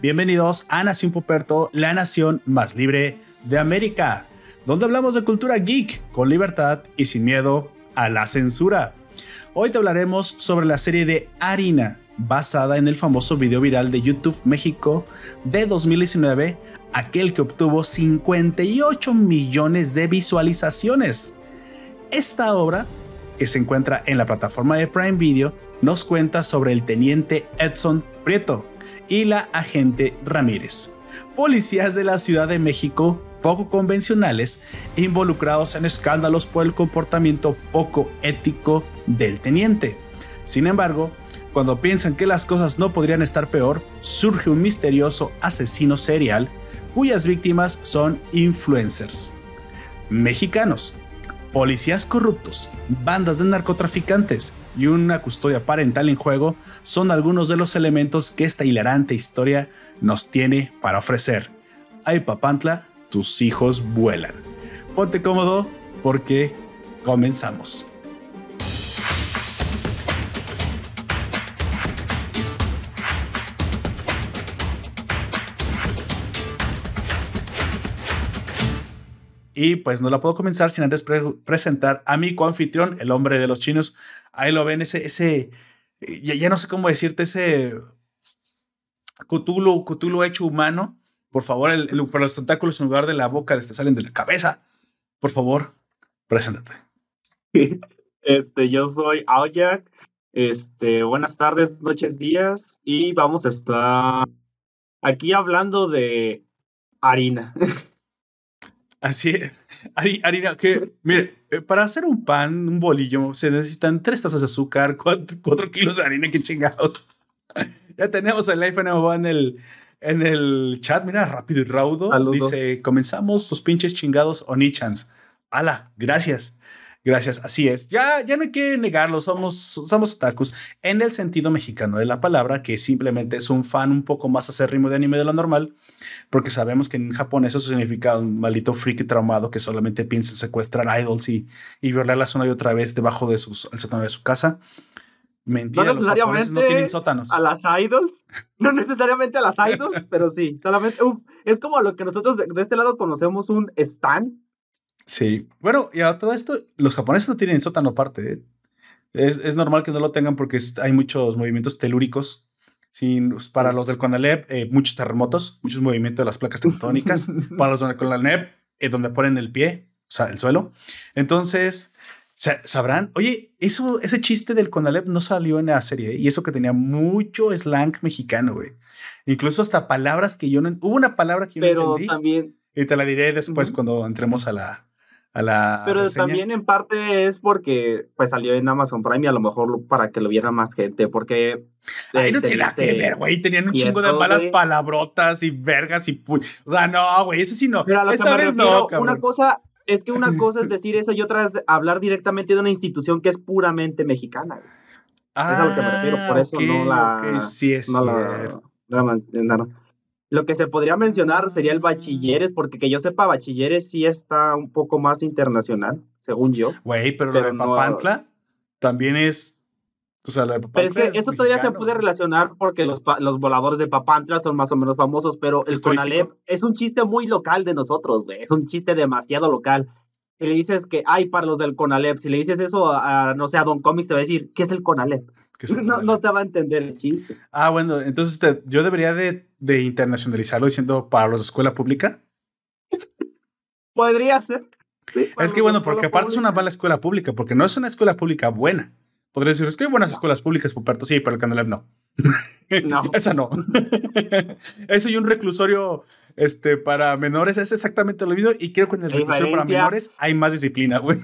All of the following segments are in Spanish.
Bienvenidos a Nación Puperto, la nación más libre de América, donde hablamos de cultura geek con libertad y sin miedo a la censura. Hoy te hablaremos sobre la serie de Harina, basada en el famoso video viral de YouTube México de 2019, aquel que obtuvo 58 millones de visualizaciones. Esta obra, que se encuentra en la plataforma de Prime Video, nos cuenta sobre el teniente Edson Prieto y la agente Ramírez, policías de la Ciudad de México poco convencionales involucrados en escándalos por el comportamiento poco ético del teniente. Sin embargo, cuando piensan que las cosas no podrían estar peor, surge un misterioso asesino serial cuyas víctimas son influencers. Mexicanos, policías corruptos, bandas de narcotraficantes y una custodia parental en juego son algunos de los elementos que esta hilarante historia nos tiene para ofrecer. Ay Papantla, tus hijos vuelan. Ponte cómodo porque comenzamos. Y pues no la puedo comenzar sin antes presentar a mi coanfitrión, el hombre de los chinos. Ahí lo ven, ese, ese, ya, ya no sé cómo decirte, ese Cthulhu, Cthulhu hecho humano. Por favor, el, para los tentáculos en lugar de la boca les salen de la cabeza. Por favor, preséntate. Este, yo soy Aoyak. Este, buenas tardes, noches, días. Y vamos a estar aquí hablando de harina. Así es. Harina, que, mire, eh, para hacer un pan, un bolillo, se necesitan tres tazas de azúcar, cuatro, kilos de harina, qué chingados. ya tenemos el iPhone en el, en el chat, mira, rápido y raudo. Dice, comenzamos los pinches chingados Onichans. ¡Hala! Gracias. Gracias, así es. Ya, ya no hay que negarlo, somos, somos otakus en el sentido mexicano de la palabra, que simplemente es un fan un poco más acérrimo de anime de lo normal, porque sabemos que en Japón eso significa un maldito freak traumado que solamente piensa en secuestrar idols y, y violarlas una y otra vez debajo de sus, el sótano de su casa. Mentira, no los no tienen sótanos. A las idols, no necesariamente a las idols, pero sí, solamente es como lo que nosotros de, de este lado conocemos un stan, Sí. Bueno, y a todo esto, los japoneses no tienen sótano aparte. ¿eh? Es, es, normal que no lo tengan porque hay muchos movimientos telúricos. Sin, pues, para los del CONALEP, eh, muchos terremotos, muchos movimientos de las placas tectónicas. para los del CONALEP, eh, donde ponen el pie, o sea, el suelo. Entonces, sabrán, oye, eso, ese chiste del CONALEP no salió en la serie, y eso que tenía mucho slang mexicano, güey. Incluso hasta palabras que yo no... Hubo una palabra que yo Pero no entendí. también... Y te la diré después cuando entremos a la, pero también en parte es porque pues salió en Amazon Prime y a lo mejor para que lo viera más gente, porque... Ahí no tiene nada que ver, güey. Tenían un chingo de malas palabrotas y vergas y... O sea, no, güey, eso sí no. Pero Esta vez no, Una cosa es que una cosa es decir eso y otra es hablar directamente de una institución que es puramente mexicana. Ah, es a lo que me refiero, por eso no la... sí es no la, lo que se podría mencionar sería el bachilleres, porque que yo sepa, bachilleres sí está un poco más internacional, según yo. Güey, pero, lo de Papantla también es. O sea, lo de Papantla. Pero es que esto todavía se puede relacionar porque los, los voladores de Papantla son más o menos famosos, pero el Conalep es un chiste muy local de nosotros, güey. Es un chiste demasiado local. Si le dices que hay para los del Conalep, si le dices eso a, no sé, a Don Comics, te va a decir, ¿qué es el Conalep? No, no, te va a entender el chiste. Ah, bueno, entonces yo debería de, de, internacionalizarlo diciendo para los de escuela pública. Podría ser. es que bueno, porque aparte es una mala escuela pública, porque no es una escuela pública buena. Podría decir, es que hay buenas escuelas públicas, Puperto, sí, pero el Candelab no. No. Esa no. Eso y un reclusorio este, para menores es exactamente lo mismo. Y creo que en el reclusorio para menores hay más disciplina, güey.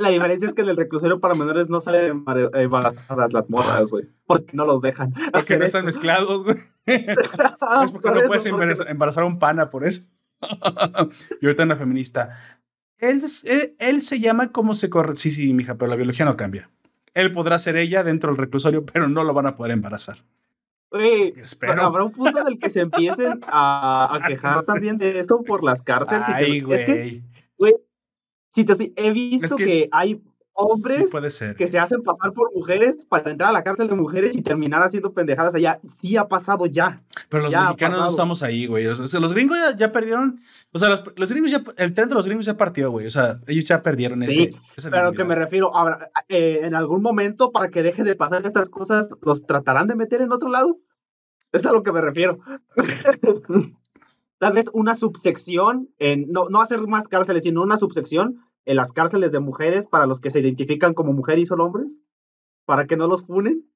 La, diferencia es que en el reclusorio para menores no salen embarazadas las morras, güey. Porque no los dejan. Porque no están mezclados, güey. es porque no puedes embarazar a un pana por eso. y ahorita una feminista. Él, él, se llama como se corre. Sí, sí, mija, pero la biología no cambia. Él podrá ser ella dentro del reclusorio, pero no lo van a poder embarazar. Espero. habrá un punto en el que se empiecen a, quejar también de esto por las cárceles. Ay, güey. He visto que, hay hombres que se hacen pasar por mujeres para entrar a la cárcel de mujeres y terminar haciendo pendejadas allá. Sí ha pasado ya. Pero los mexicanos no estamos ahí, güey. O sea, los gringos ya, perdieron. O sea, los, gringos ya. El tren de los gringos ya partió, güey. O sea, ellos ya perdieron sí, ese. pero que me refiero. Ahora, eh, en algún momento, para que dejen de pasar estas cosas, ¿los tratarán de meter en otro lado? Es a lo que me refiero. Tal vez una subsección, en, no, no hacer más cárceles, sino una subsección en las cárceles de mujeres para los que se identifican como mujeres y son hombres, para que no los funen.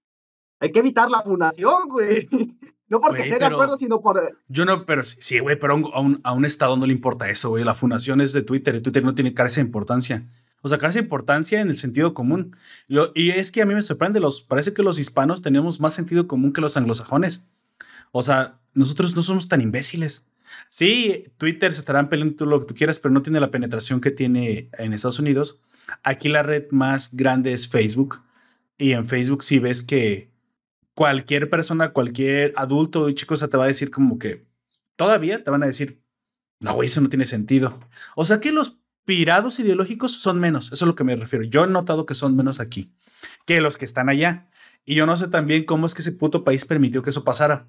Hay que evitar la funación, güey. No porque esté de acuerdo, sino por... Yo no, pero sí, güey, pero a un, a un, Estado no le importa eso, güey. La funación es de Twitter y Twitter no tiene cara esa importancia. O sea, esa importancia en el sentido común. y es que a mí me sorprende, los, parece que los hispanos tenemos más sentido común que los anglosajones. O sea, nosotros no somos tan imbéciles. Sí, Twitter se estarán peleando lo que tú quieras, pero no tiene la penetración que tiene en Estados Unidos. Aquí la red más grande es Facebook. Y en Facebook sí ves que cualquier persona, cualquier adulto y chico, te va a decir como que todavía te van a decir, no, güey, eso no tiene sentido. O sea que los pirados ideológicos son menos. Eso es lo que me refiero. Yo he notado que son menos aquí que los que están allá. Y yo no sé también cómo es que ese puto país permitió que eso pasara.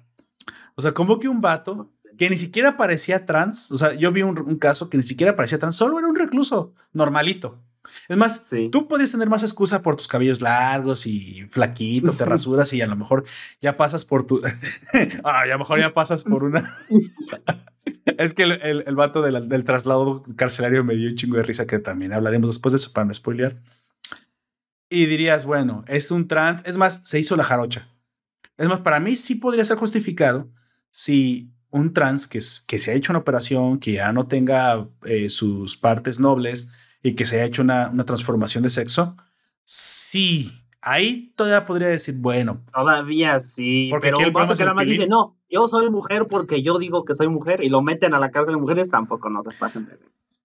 O sea, como que un vato que ni siquiera parecía trans. O sea, yo vi un, caso que ni siquiera parecía trans, solo era un recluso normalito. Es más, tú podrías tener más excusa por tus cabellos largos y flaquito, te rasuras y a lo mejor ya pasas por tu. ah, a lo mejor ya pasas por una. es que el, el, vato del traslado carcelario me dio un chingo de risa que también hablaremos después de eso para no spoilear. Y dirías, bueno, es un trans. Es más, se hizo la jarocha. Es más, para mí sí podría ser justificado si un trans que, que se ha hecho una operación, que ya no tenga eh, sus partes nobles y que se haya hecho una, una transformación de sexo, sí, ahí todavía podría decir, bueno. Todavía sí, porque pero un vato que nada más dice, no, yo soy mujer porque yo digo que soy mujer y lo meten a la cárcel de mujeres, tampoco no se pasen de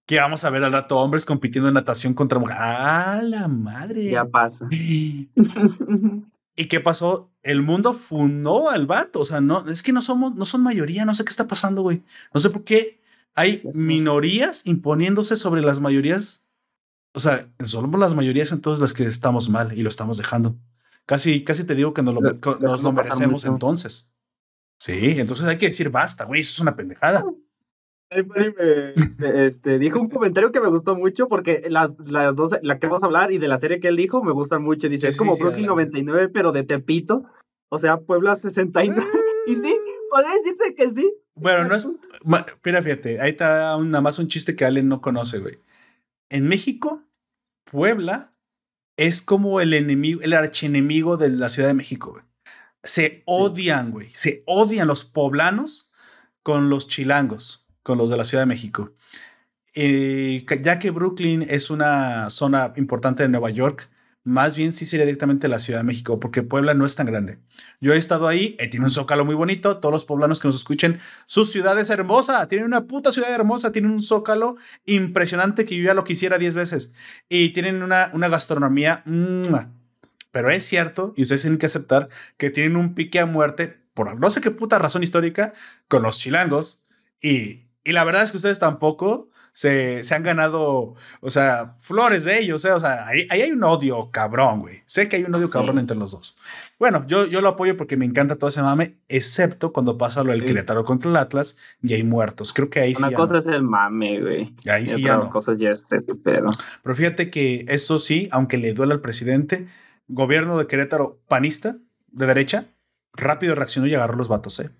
Que vamos a ver al rato hombres compitiendo en natación contra mujeres. ¡Ah, la madre! Ya pasa. ¿Y qué pasó? El mundo fundó al vato. O sea, no, es que no somos, no son mayoría. No sé qué está pasando, güey. No sé por qué hay minorías imponiéndose sobre las mayorías. O sea, somos las mayorías entonces las que estamos mal y lo estamos dejando. Casi, casi te digo que nos lo, nos lo merecemos entonces. Sí, entonces hay que decir basta, güey. Eso es una pendejada este, dijo un comentario que me gustó mucho porque las, las dos, la que vamos a hablar y de la serie que él dijo me gustan mucho. Dice, es como Brooklyn 99, pero de Tepito. O sea, Puebla 69. y sí, podría decirse que sí. Bueno, no es. Mira, fíjate, ahí está nada más un chiste que Allen no conoce, güey. En México, Puebla es como el enemigo, el archienemigo de la Ciudad de México, güey. Se odian, güey. Se odian los poblanos con los chilangos los de la Ciudad de México. Eh, ya que Brooklyn es una zona importante de Nueva York, más bien sí sería directamente la Ciudad de México, porque Puebla no es tan grande. Yo he estado ahí, eh, tiene un zócalo muy bonito, todos los poblanos que nos escuchen, su ciudad es hermosa, tiene una puta ciudad hermosa, tiene un zócalo impresionante que yo ya lo quisiera 10 veces, y tienen una, una gastronomía, pero es cierto, y ustedes tienen que aceptar que tienen un pique a muerte, por no sé qué puta razón histórica, con los chilangos, y y la verdad es que ustedes tampoco se, se han ganado, o sea, flores de ellos, ¿eh? o sea, ahí, hay un odio cabrón, güey. Sé que hay un odio cabrón entre los dos. Bueno, yo, yo lo apoyo porque me encanta todo ese mame, excepto cuando pasa lo del Querétaro contra el Atlas y hay muertos. Creo que ahí sí. Una cosa es el mame, güey. Ahí sí ya no. cosas ya es este pedo. Pero fíjate que eso sí, aunque le duele al presidente, gobierno de Querétaro panista, de derecha, rápido reaccionó y agarró los vatos, ¿eh?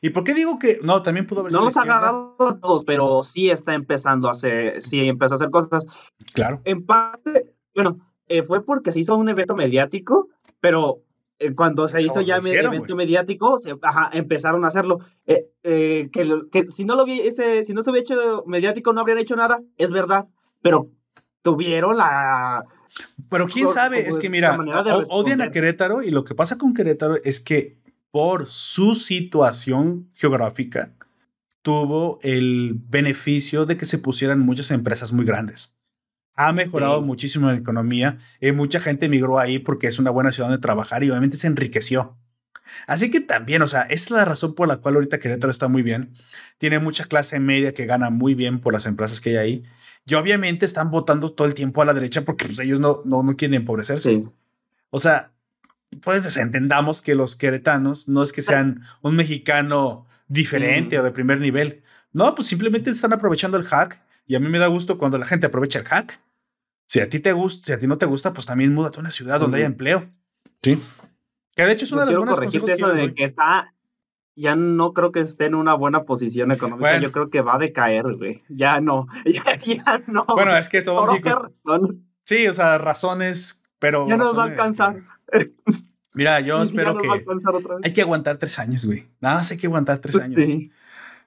¿Y por qué digo que no? También pudo haber No los ha agarrado a todos, pero sí está empezando a hacer, sí empezó a hacer cosas. Claro. En parte, bueno, eh, fue porque se hizo un evento mediático, pero eh, cuando se hizo ya el evento mediático, se, empezaron a hacerlo. Eh, que, que, si no lo ese, si no se hubiera hecho mediático, no habrían hecho nada, es verdad, pero tuvieron la. Pero quién sabe, es que mira, odian a Querétaro y lo que pasa con Querétaro es que por su situación geográfica, tuvo el beneficio de que se pusieran muchas empresas muy grandes. Ha mejorado muchísimo la economía y mucha gente emigró ahí porque es una buena ciudad donde trabajar y obviamente se enriqueció. Así que también, o sea, es la razón por la cual ahorita Querétaro está muy bien. Tiene mucha clase media que gana muy bien por las empresas que hay ahí. Y obviamente están votando todo el tiempo a la derecha porque pues, ellos no, no, no quieren empobrecerse. O sea, pues entendamos que los queretanos no es que sean un mexicano diferente o de primer nivel. No, pues simplemente están aprovechando el hack. Y a mí me da gusto cuando la gente aprovecha el hack. Si a ti te gusta, si a ti no te gusta, pues también múdate a una ciudad donde haya empleo. Sí. Que de hecho es una de las buenas consejos que, que está, ya no creo que esté en una buena posición económica. Yo creo que va a decaer, güey. Ya no, ya, no. Bueno, es que todo México. Sí, o sea, razones, pero. Ya nos va a alcanzar. Mira, yo espero que. Hay que aguantar tres años, güey. Nada más hay que aguantar tres años. Sí.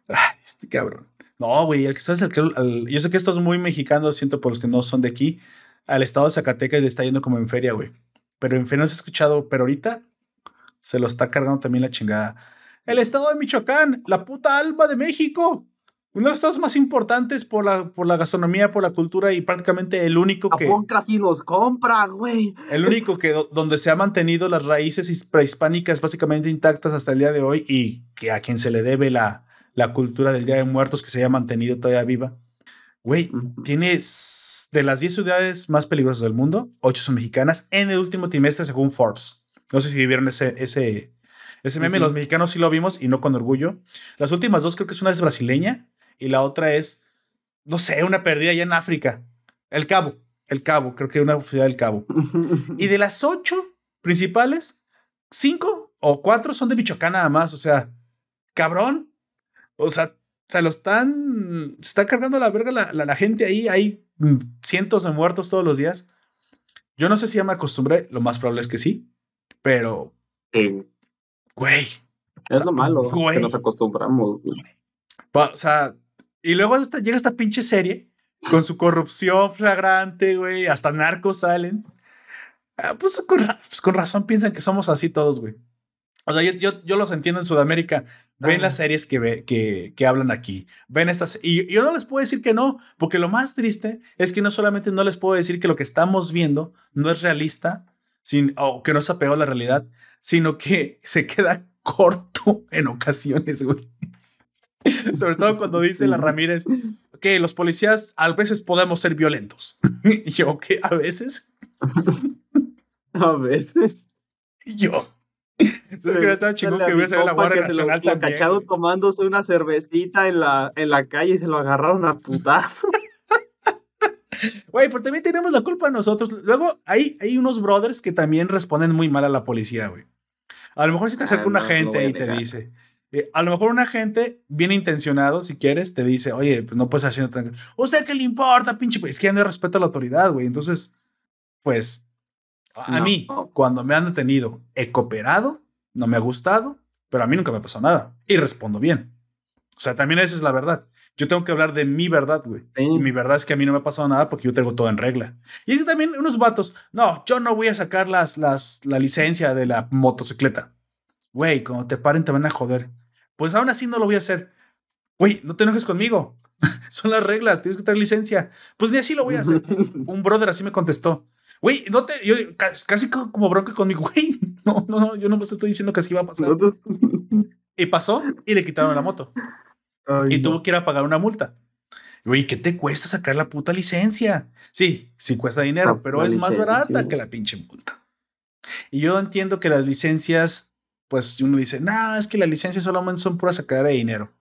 Ay, este cabrón. No, güey, el que sabes, el que. yo sé que esto es muy mexicano, siento por los que no son de aquí. Al estado de Zacatecas le está yendo como en feria, güey. Pero en feria no se ha escuchado, pero ahorita se lo está cargando también la chingada. El estado de Michoacán, la puta alma de México. Uno de los estados más importantes por la, por la gastronomía, por la cultura y prácticamente el único que. Japón casi nos compra, güey. El único que donde se ha mantenido las raíces prehispánicas básicamente intactas hasta el día de hoy y que a quien se le debe la, la cultura del Día de Muertos que se haya mantenido todavía viva. Güey, tiene de las 10 ciudades más peligrosas del mundo, 8 son mexicanas en el último trimestre según Forbes. No sé si vieron ese, ese, ese meme, los mexicanos sí lo vimos y no con orgullo. Las últimas dos creo que es una es brasileña y la otra es, no sé, una perdida allá en África. El Cabo, el Cabo, creo que una ciudad del Cabo. y de las ocho principales, cinco o cuatro son de Michoacán nada más, o sea, cabrón. O sea, se lo están, se está cargando la verga la, la, gente ahí, hay cientos de muertos todos los días. Yo no sé si ya me acostumbré, lo más probable es que sí, pero... Güey. Es lo malo, que nos acostumbramos. O sea, y luego llega esta pinche serie con su corrupción flagrante, güey, hasta narcos salen. Ah, pues, con, pues, con, razón piensan que somos así todos, güey. O sea, yo, yo, yo, los entiendo en Sudamérica. Ven las series que, ve, que, que, hablan aquí. Ven estas. Y yo no les puedo decir que no, porque lo más triste es que no solamente no les puedo decir que lo que estamos viendo no es realista sin, o que no se apegado a la realidad, sino que se queda corto en ocasiones, güey. Sobre todo cuando dice la Ramírez que los policías a veces podemos ser violentos. y yo, ¿qué? ¿A veces? a veces. Y yo. Entonces que estaba chingón que hubiera salido la Guardia Nacional lo, también. Lo tomándose una cervecita en la, en la calle y se lo agarraron a putazo. Güey, pero también tenemos la culpa nosotros. Luego hay, hay unos brothers que también responden muy mal a la policía, güey. A lo mejor si te acerca ah, un agente y te dice, eh, a lo mejor un agente bien intencionado, si quieres, te dice, oye, pues no puedes hacer tan... ¿Usted qué le importa, pinche? Es que no respeto a la autoridad, güey. Entonces, pues, a mí, cuando me han detenido, he cooperado, no me ha gustado, pero a mí nunca me ha pasado nada. Y respondo bien. O sea, también esa es la verdad. Yo tengo que hablar de mi verdad, güey. Y mi verdad es que a mí no me ha pasado nada porque yo tengo todo en regla. Y es que también unos vatos, no, yo no voy a sacar las, las, la licencia de la motocicleta. Güey, cuando te paren te van a joder. Pues aún así no lo voy a hacer. Güey, no te enojes conmigo. Son las reglas, tienes que tener licencia. Pues ni así lo voy a hacer. Un brother así me contestó. Güey, no te, yo casi como bronca conmigo, güey. No, no, no, yo no me estoy diciendo que así iba a pasar. Y pasó y le quitaron la moto y tuvo que ir a pagar una multa. Güey, ¿qué te cuesta sacar la puta licencia? Sí, sí cuesta dinero, ah, pero es más barata que la pinche multa. Y yo entiendo que las licencias, pues uno dice, no, es que las licencias solamente son pura sacadera de dinero.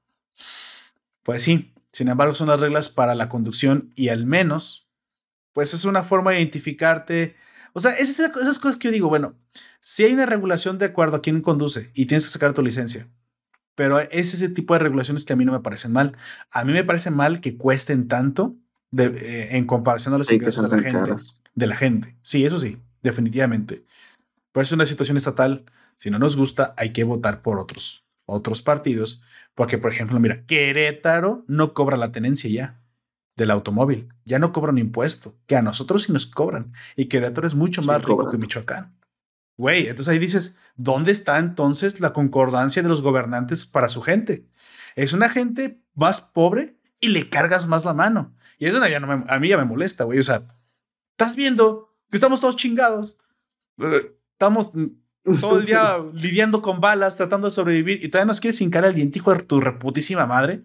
Pues sí, sin embargo son las reglas para la conducción y al menos, pues es una forma de identificarte. O sea, esas, esas cosas que yo digo, bueno, si hay una regulación de acuerdo a quién conduce y tienes que sacar tu licencia, pero es ese tipo de regulaciones que a mí no me parecen mal. A mí me parece mal que cuesten tanto eh, en comparación a los ingresos de la gente. De la gente. Sí, eso sí, definitivamente. Pero es una situación estatal. Si no nos gusta, hay que votar por otros, otros partidos. Porque, por ejemplo, mira, Querétaro no cobra la tenencia ya del automóvil. Ya no cobra un impuesto, que a nosotros sí nos cobran. Y Querétaro es mucho más rico que Michoacán. Güey, entonces ahí dices, ¿dónde está entonces la concordancia de los gobernantes para su gente? Es una gente más pobre y le cargas más la mano. Y eso ya no a mí ya me molesta, güey. O sea, estás viendo que estamos todos chingados. Estamos, todo el día lidiando con balas, tratando de sobrevivir y todavía nos quieres hincar el dientijo de tu reputísima madre.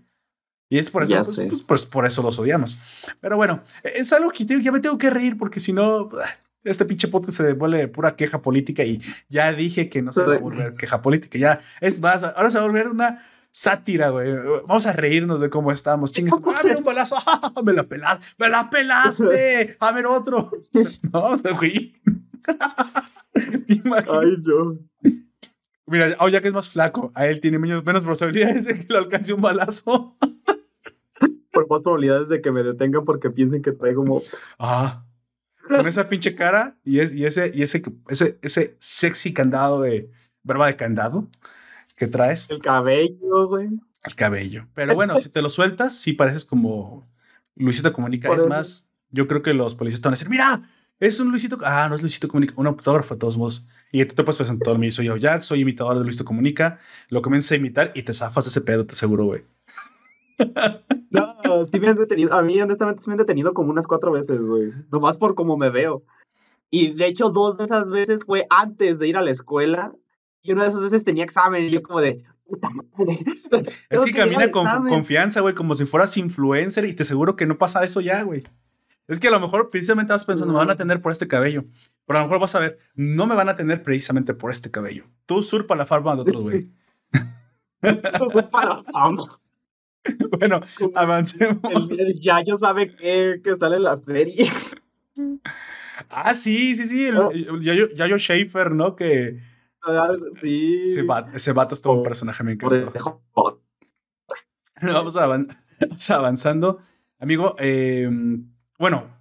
Y es por eso, pues, pues, pues, por eso los odiamos. Pero bueno, es algo que ya me tengo que reír porque si no, ah, este pinche podcast se vuelve pura queja política y ya dije que no se va a volver queja política. Ya es más, ahora se va a volver una sátira, güey. Vamos a reírnos de cómo estamos. Chingues. Ah, mira un balazo. me la pelaste. Me la pelaste. A ver otro. No, vamos a reír. Ay, yo. Mira, oh, ya que es más flaco, a él tiene menos, menos probabilidades de que lo alcance un balazo. Por más probabilidades de que me detengan porque piensen que traigo como. Ah. Con esa pinche cara y, es, y, ese, y ese, ese, ese sexy candado de. Verba de candado que traes. El cabello, güey. El cabello. Pero bueno, si te lo sueltas, sí pareces como Luisito Comunica. es más, yo creo que los policías te van a decir, mira, es un Luisito. Ah, no es Luisito Comunica, un autógrafo de todos modos. Y tú te puedes presentar a mí, soy yo, Jack, soy imitador de Luisito Comunica. Lo comienzas a imitar y te zafas ese pedo, te aseguro, güey. No, sí me han detenido. A mí, honestamente, sí me han detenido como unas cuatro veces, güey. Nomás por cómo me veo. Y de hecho, dos de esas veces fue antes de ir a la escuela. Y una de esas veces tenía examen. Y yo, como de, puta madre. Es que camina con confianza, güey, como si fueras influencer. Y te aseguro que no pasa eso ya, güey. Es que a lo mejor precisamente vas pensando, me van a tener por este cabello. Pero a lo mejor vas a ver, no me van a tener precisamente por este cabello. Tú surpa la farma de otros, güey. bueno, avancemos. El, Yayo sabe que, que, sale la serie. Ah, sí, sí, sí. El, el Yayo, Yayo Schaefer, ¿no? Que. Ah, sí. Ese vato, ese vato es todo un personaje, me encantó. Vamos, avanzando. Amigo, eh bueno,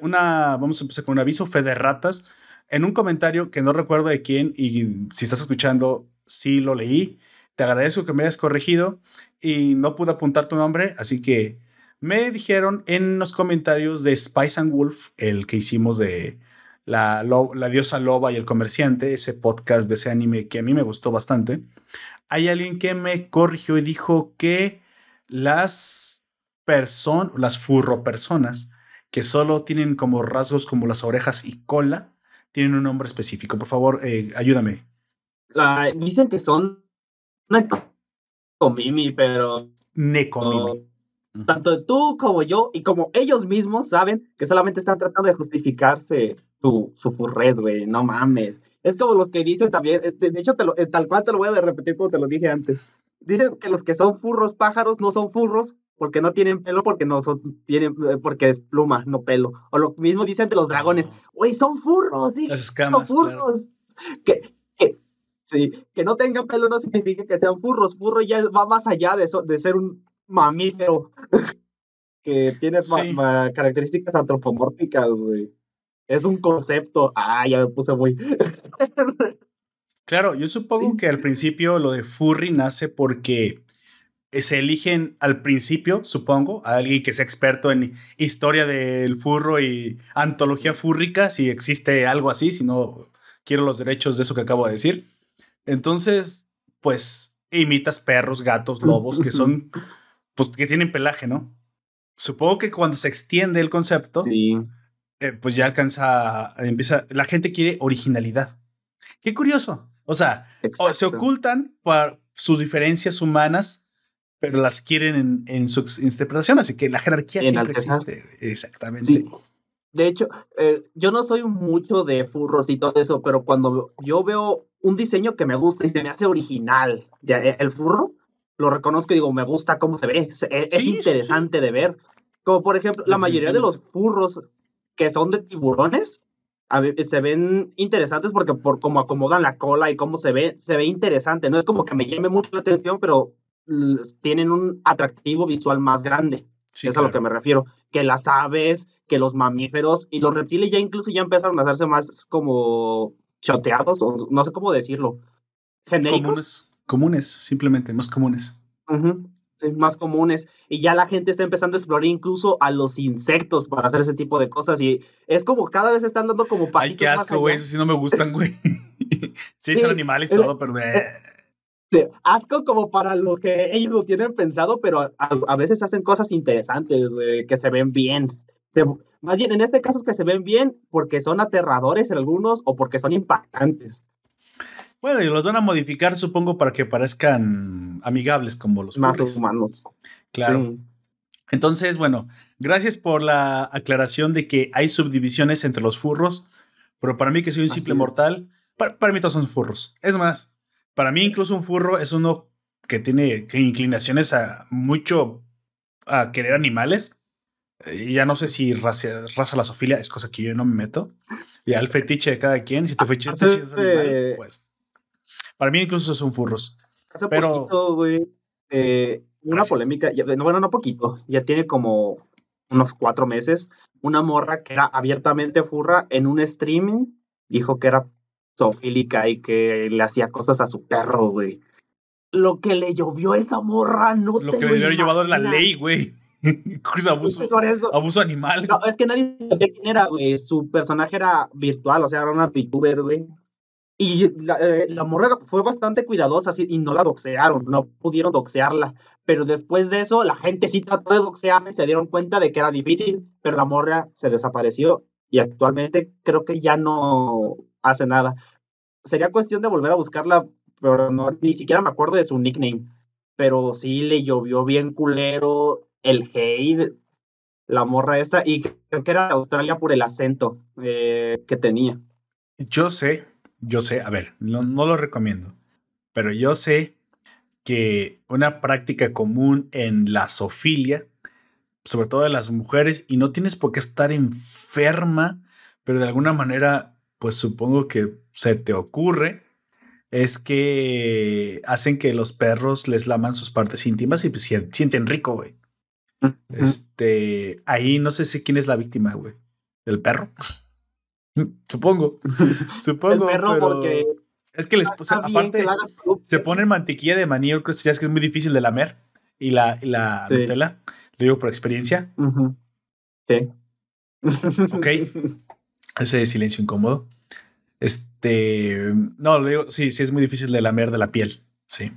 una, vamos a empezar con un aviso, fe de ratas. En un comentario que no recuerdo de quién, y si estás escuchando, sí lo leí. Te agradezco que me hayas corregido y no pude apuntar tu nombre, así que me dijeron en los comentarios de Spice and Wolf, el que hicimos de la, la diosa loba y el comerciante, ese podcast de ese anime que a mí me gustó bastante. Hay alguien que me corrigió y dijo que las personas, las furro personas, que solo tienen como rasgos como las orejas y cola, tienen un nombre específico. Por favor, eh, ayúdame. dicen que son Nekomimi, pero... Nekomimi. tanto tú como yo y como ellos mismos saben que solamente están tratando de justificarse su, su furrez, güey. No mames. Es como los que dicen también, de, hecho, te lo, eh, tal cual te lo voy a repetir como te lo dije antes. Dicen que los que son furros pájaros no son furros porque no tienen pelo, porque no son, tienen, eh, porque es pluma, no pelo. O lo mismo dicen de los dragones, güey, son furros, sí, Las escamas, son furros. Que, que, sí, que no tengan pelo no significa que sean furros. Furro ya va más allá de, eso, de ser un mamífero que tiene características antropomórficas, güey. Es un concepto. Ah, ya me puse muy. claro, yo supongo que al principio lo de furry nace porque se eligen al principio, supongo, a alguien que sea experto en historia del furro y antología fúrrica, si existe algo así, si no quiero los derechos de eso que acabo de decir. Entonces, pues imitas perros, gatos, lobos, que son, pues que tienen pelaje, ¿no? Supongo que cuando se extiende el concepto, eh, pues ya alcanza, empieza, la gente quiere originalidad. Qué curioso. O sea, se ocultan por sus diferencias humanas pero las quieren en, en su interpretación, así que la jerarquía siempre existe. Exactamente. De hecho, eh, yo no soy mucho de furros y todo eso, pero cuando yo veo un diseño que me gusta y se me hace original, de, el furro, lo reconozco y digo, me gusta cómo se ve, es, interesante de ver. Como por ejemplo, la mayoría de los furros que son de tiburones, se ven interesantes porque por cómo acomodan la cola y cómo se ve, se ve interesante. No es como que me llame mucho la atención, pero tienen un atractivo visual más grande. es a lo que me refiero. Que las aves, que los mamíferos y los reptiles ya incluso ya empezaron a hacerse más como choteados, o no sé cómo decirlo. Genéricos. Comunes, comunes simplemente, más comunes. más comunes. Y ya la gente está empezando a explorar incluso a los insectos para hacer ese tipo de cosas. Y es como cada vez están dando como pasitos Ay, qué asco, güey. Eso sí no me gustan, güey. sí, son animales y todo, pero asco como para lo que ellos lo tienen pensado, pero a, veces hacen cosas interesantes, que se ven bien. más bien, en este caso es que se ven bien porque son aterradores algunos o porque son impactantes. Bueno, y los van a modificar, supongo, para que parezcan amigables como los Más humanos. Claro. Entonces, bueno, gracias por la aclaración de que hay subdivisiones entre los furros, pero para mí que soy un simple mortal, para, mí todos son furros. Es más, para mí incluso un furro es uno que tiene inclinaciones a mucho a querer animales. Ya no sé si raza, raza la sofilia es cosa que yo no me meto. Ya el fetiche de cada quien, si tu fetiche es animal, pues para mí incluso son furros. Hace pero, poquito, güey, eh, una polémica, bueno, no poquito, ya tiene como unos cuatro meses, una morra que era abiertamente furra en un streaming dijo que era zoofílica y que le hacía cosas a su perro, güey. Lo que le llovió a esa morra, no lo que le hubiera llevado la ley, güey. abuso, abuso animal. No, es que nadie sabía quién era, güey. Su personaje era virtual, o sea, era una VTuber, güey. Y la, eh, la morra fue bastante cuidadosa y no la doxearon, no pudieron doxearla. Pero después de eso, la gente sí trató de doxearla y se dieron cuenta de que era difícil, pero la morra se desapareció y actualmente creo que ya no hace nada. Sería cuestión de volver a buscarla, pero no, ni siquiera me acuerdo de su nickname. Pero sí le llovió bien culero el hate, la morra esta, y creo que era Australia por el acento eh, que tenía. Yo sé yo sé, a ver, no, lo recomiendo, pero yo sé que una práctica común en la sofilia, sobre todo de las mujeres, y no tienes por qué estar enferma, pero de alguna manera, pues supongo que se te ocurre, es que hacen que los perros les laman sus partes íntimas y pues sienten rico, güey. Este, ahí no sé si quién es la víctima, güey. ¿El perro? Supongo. Supongo. pero es que les aparte se pone mantequilla de maní, creo que es que es muy difícil de lamer. Y la, la Nutella, lo digo por experiencia. Sí. Ok. Ese silencio incómodo. Este. No, lo digo, sí, sí, es muy difícil de lamer de la piel. Sí.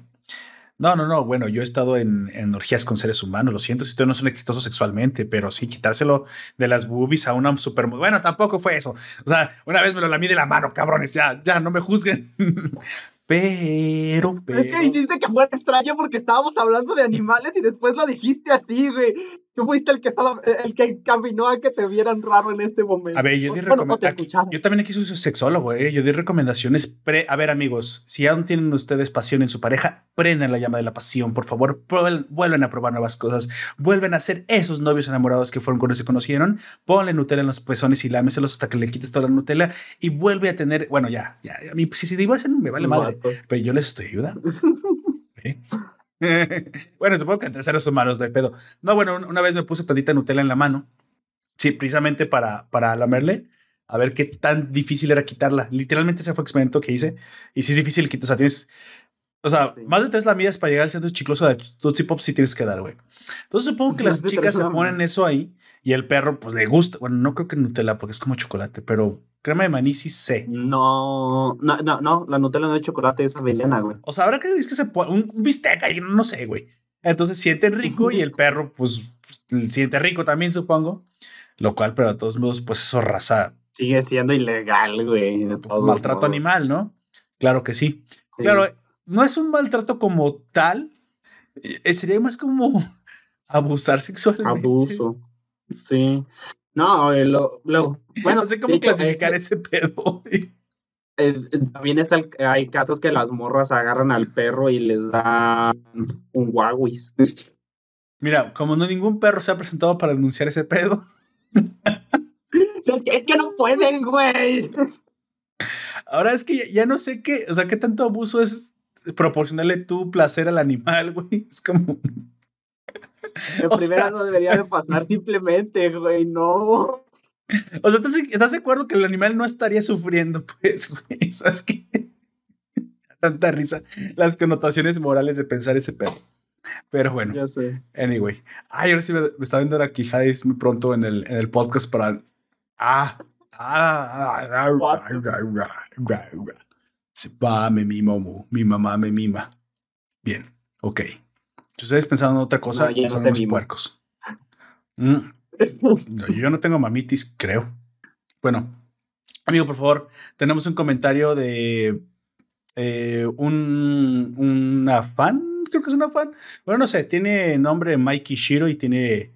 No, no, no. Bueno, yo he estado en, orgías con seres humanos. Lo siento si ustedes no son exitosos sexualmente, pero sí, quitárselo de las boobies a una super. Bueno, tampoco fue eso. O sea, una vez me lo lamí de la mano, cabrones. Ya, ya, no me juzguen. Pero, pero. Es que hiciste que fue extraño porque estábamos hablando de animales y después lo dijiste así, güey. Tú fuiste el que, el que caminó a que te vieran raro en este momento. A ver, yo di recomendaciones. Yo también aquí soy sexólogo, eh. Yo di recomendaciones pre. A ver, amigos, si aún tienen ustedes pasión en su pareja, prendan la llama de la pasión, por favor. vuelven a probar nuevas cosas. Vuelven a ser esos novios enamorados que fueron cuando se conocieron. Ponle Nutella en los pezones y lámeselos hasta que le quites toda la Nutella y vuelve a tener. Bueno, ya, ya. A mí, si se divorcian, me vale madre. Pero yo les estoy ayudando. bueno, supongo que entre seres humanos de pedo. No, bueno, una vez me puse tantita Nutella en la mano. Sí, precisamente para, para lamerle. A ver qué tan difícil era quitarla. Literalmente ese fue el experimento que hice. Y sí es difícil quitar. O sea, tienes. O sea, más de tres lamidas para llegar al centro chicloso de Tootsie Pop sí tienes que dar, güey. Entonces supongo que las chicas se ponen eso ahí y el perro, pues le gusta. Bueno, no creo que Nutella porque es como chocolate, pero crema de maní sí sé. No, no, no, no la Nutella no es chocolate, es avellana, güey. O sea, habrá que decir que se pone un, bistec ahí, no sé, güey. Entonces sienten rico y el perro, pues, siente rico también, supongo. Lo cual, pero de todos modos, pues eso raza. Sigue siendo ilegal, güey. Maltrato animal, ¿no? Claro que sí. Claro, no es un maltrato como tal. Eh, sería más como abusar sexualmente. Abuso. Sí. No, eh, lo, lo, bueno. No sé cómo clasificar ese pedo. también está hay casos que las morras agarran al perro y les dan un guaguis. Mira, como no ningún perro se ha presentado para denunciar ese pedo. es, que, no pueden, güey. Ahora es que ya, no sé qué, o sea, qué tanto abuso es proporcionarle tu placer al animal, güey. Es como. En primera no debería de pasar simplemente, güey, no. O sea, ¿estás, de acuerdo que el animal no estaría sufriendo, pues, güey? ¿Sabes qué? Tanta risa las connotaciones morales de pensar ese perro. Pero bueno. Ya sé. Anyway. Ay, ahora sí me, está viendo la Quijadis muy pronto en el, en el podcast para. Ah. Ah. ah, me mima, mi mamá me mima. Bien, ok. Si ustedes pensaban en otra cosa, son los puercos. Mm. Yo no tengo mamitis, creo. Bueno, amigo, por favor, tenemos un comentario de eh, un, una fan, creo que es una fan. Bueno, no sé, tiene nombre Mikey Shiro y tiene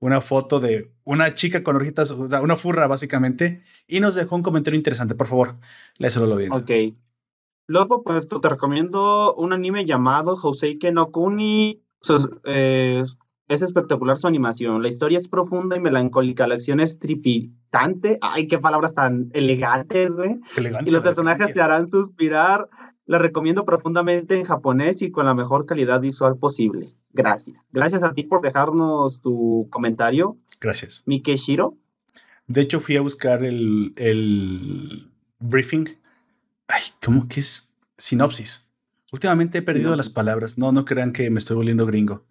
una foto de una chica con orejitas, una furra básicamente, y nos dejó un comentario interesante. Por favor, léeselo a la audiencia. Ok. Luego, pues te recomiendo un anime llamado Hoseike no Kuni. Es espectacular su animación. La historia es profunda y melancólica. La acción es tripitante. Ay, qué palabras tan elegantes, güey. Y los personajes te harán suspirar. La recomiendo profundamente en japonés y con la mejor calidad visual posible. Gracias. Gracias a ti por dejarnos tu comentario. Gracias. Mikeshiro. De hecho, fui a buscar el, el briefing. Ay, ¿cómo que es? Sinopsis. Últimamente he perdido las palabras. No, no crean que me estoy volviendo gringo.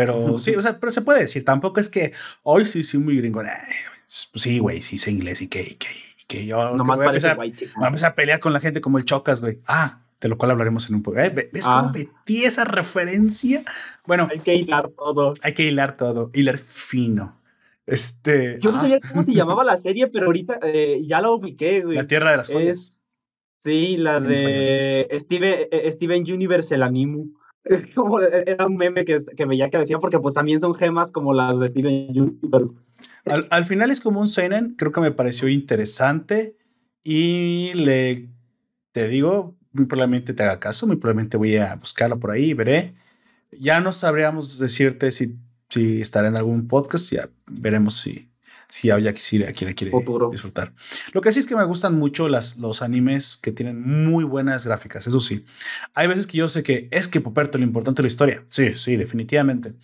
Pero sí, o sea, pero se puede decir. Tampoco es que hoy sí soy muy gringo. Pues sí, güey, sí sé inglés y que, y que, y que yo no voy, a empezar, voy a empezar a pelear con la gente como el Chocas, güey. Ah, de lo cual hablaremos en un poco. ¿Eh? ¿Ves cómo ah. metí esa referencia? Bueno, hay que hilar todo. Hay que hilar todo, hilar fino. Este. Yo no ah. sabía cómo se llamaba la serie, pero ahorita eh, ya la ubiqué, güey. La Tierra de las Joyas. sí, la de Steven, eh, Steven Universe, el Animu. Como era un meme que, que veía que decía, porque pues también son gemas como las de Steven Universe. Al, al final es como un seinen, creo que me pareció interesante y le, te digo, muy probablemente te haga caso, muy probablemente voy a buscarlo por ahí y veré. Ya no sabríamos decirte si, si estará en algún podcast, ya veremos si, si hay quien quiere, quiere disfrutar. Lo que sí es que me gustan mucho las, los animes que tienen muy buenas gráficas, eso sí. Hay veces que yo sé que es que Poperto lo importante es la historia. Sí, sí, definitivamente.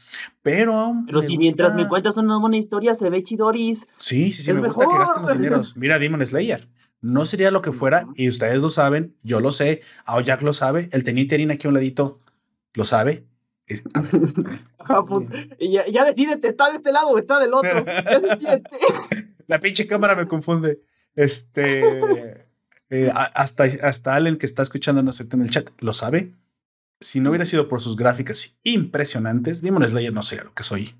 Pero. Pero si mientras me cuentas una buena historia se ve chidoris. Sí, sí, sí, me gusta que gasten los dineros. Mira Demon Slayer no sería lo que fuera, y ustedes lo saben, yo lo sé, Aoyak lo sabe, el teniente Erin aquí a un ladito lo sabe. Ah, pues, ya, ya decídete, ¿está de este lado o está del otro? La pinche cámara me confunde. Este. Eh, hasta, hasta Allen, que está escuchándonos en el chat, lo sabe. Si no hubiera sido por sus gráficas impresionantes, Demon Slayer no sería lo que soy.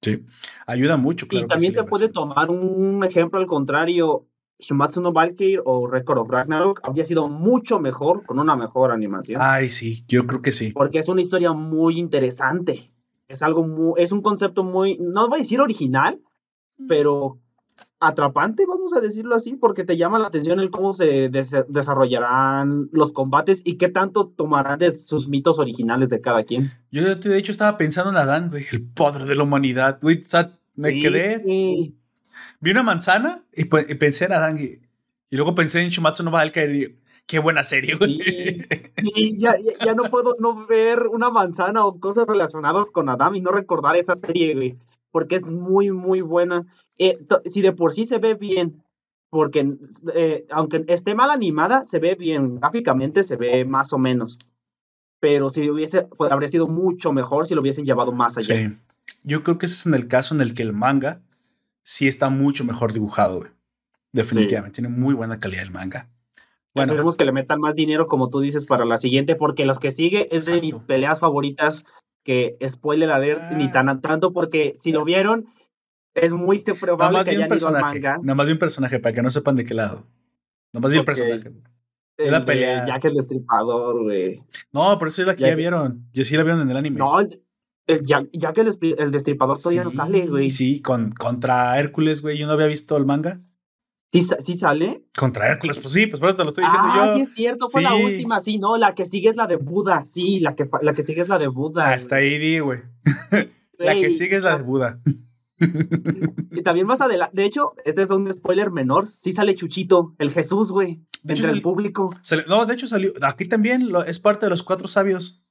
Sí. Ayuda mucho, claro. Y también se puede tomar un ejemplo al contrario. Shumatsu no Valkyrie o Record of Ragnarok habría sido mucho mejor con una mejor animación. Ay, sí, yo creo que sí. Porque es una historia muy interesante. Es algo muy, es un concepto muy, no voy a decir original, pero atrapante, vamos a decirlo así, porque te llama la atención el cómo se desarrollarán los combates y qué tanto tomarán de sus mitos originales de cada quien. Yo de hecho estaba pensando en Adán, güey, el poder de la humanidad, güey, o sea, me quedé vi una manzana y, pensé en Adán y, luego pensé en Shumatsu no Valkyrie y qué buena serie, güey. Ya, ya, no puedo no ver una manzana o cosas relacionadas con Adam y no recordar esa serie, güey, porque es muy, muy buena. Eh, si de por sí se ve bien, porque eh, aunque esté mal animada, se ve bien, gráficamente se ve más o menos. Pero si hubiese, pues, habría sido mucho mejor si lo hubiesen llevado más allá. Sí. Yo creo que ese es en el caso en el que el manga sí está mucho mejor dibujado, güey. Definitivamente, tiene muy buena calidad el manga. Bueno, Esperemos que le metan más dinero, como tú dices, para la siguiente, porque los que sigue es de mis peleas favoritas, que spoiler alert, ni ah. tan tanto, porque si lo vieron, es muy probable que hayan ido al manga. Nada más de un personaje, para que no sepan de qué lado. Nada más de un personaje. Es la pelea. Ya que el destripador, güey. No, pero esa es la que ya, vieron. Ya sí la vieron en el anime. No, ya, ya, que el, destripador todavía no sale, güey. Sí, con, contra Hércules, güey. Yo no había visto el manga. ¿Sí, ¿Sí sale? Contra Hércules, pues sí, pues por eso te lo estoy diciendo ah, yo. sí es cierto, fue la última, sí, no, la que sigue es la de Buda, sí, la que, la que sigue es la de Buda. Hasta ahí di, güey. la que sigue es la de Buda. y también más adelante, de hecho, este es un spoiler menor, sí sale Chuchito, el Jesús, güey, entre el público. no, de hecho salió, aquí también es parte de los cuatro sabios.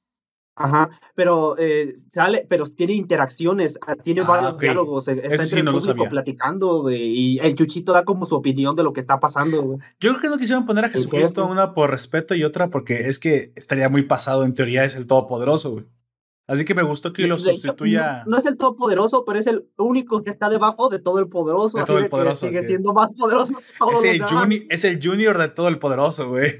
Ajá, pero eh, sale, pero tiene interacciones, ah, tiene ah, varios diálogos, e, está entre el público platicando y el Chuchito da como su opinión de lo que está pasando. Yo creo que no quisieron poner a Jesucristo una por respeto y otra porque es que estaría muy pasado, en teoría es el todopoderoso, güey. Así que me gustó que lo sustituya. No, es el todopoderoso, pero es el único que está debajo de todo el poderoso. De todo el poderoso. sigue siendo más poderoso. Es el, es el junior de todo el poderoso, güey.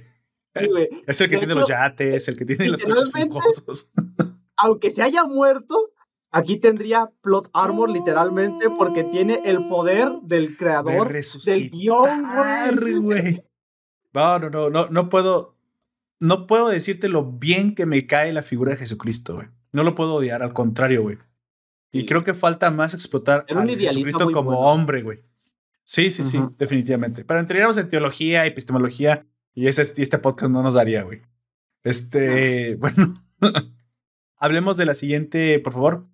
Es el que tiene los yates, el que tiene los coches famosos. Aunque se haya muerto, aquí tendría plot armor literalmente porque tiene el poder del creador del guion, güey. No, no, no, no, no puedo. no puedo decirte lo bien que me cae la figura de Jesucristo, güey. No lo puedo odiar, al contrario, güey. Y creo que falta más explotar a Jesucristo como hombre, güey. Sí, sí, sí, definitivamente. Pero entraríamos en teología, epistemología, y este, este podcast no nos daría, güey. Este, bueno, hablemos de la siguiente, por favor.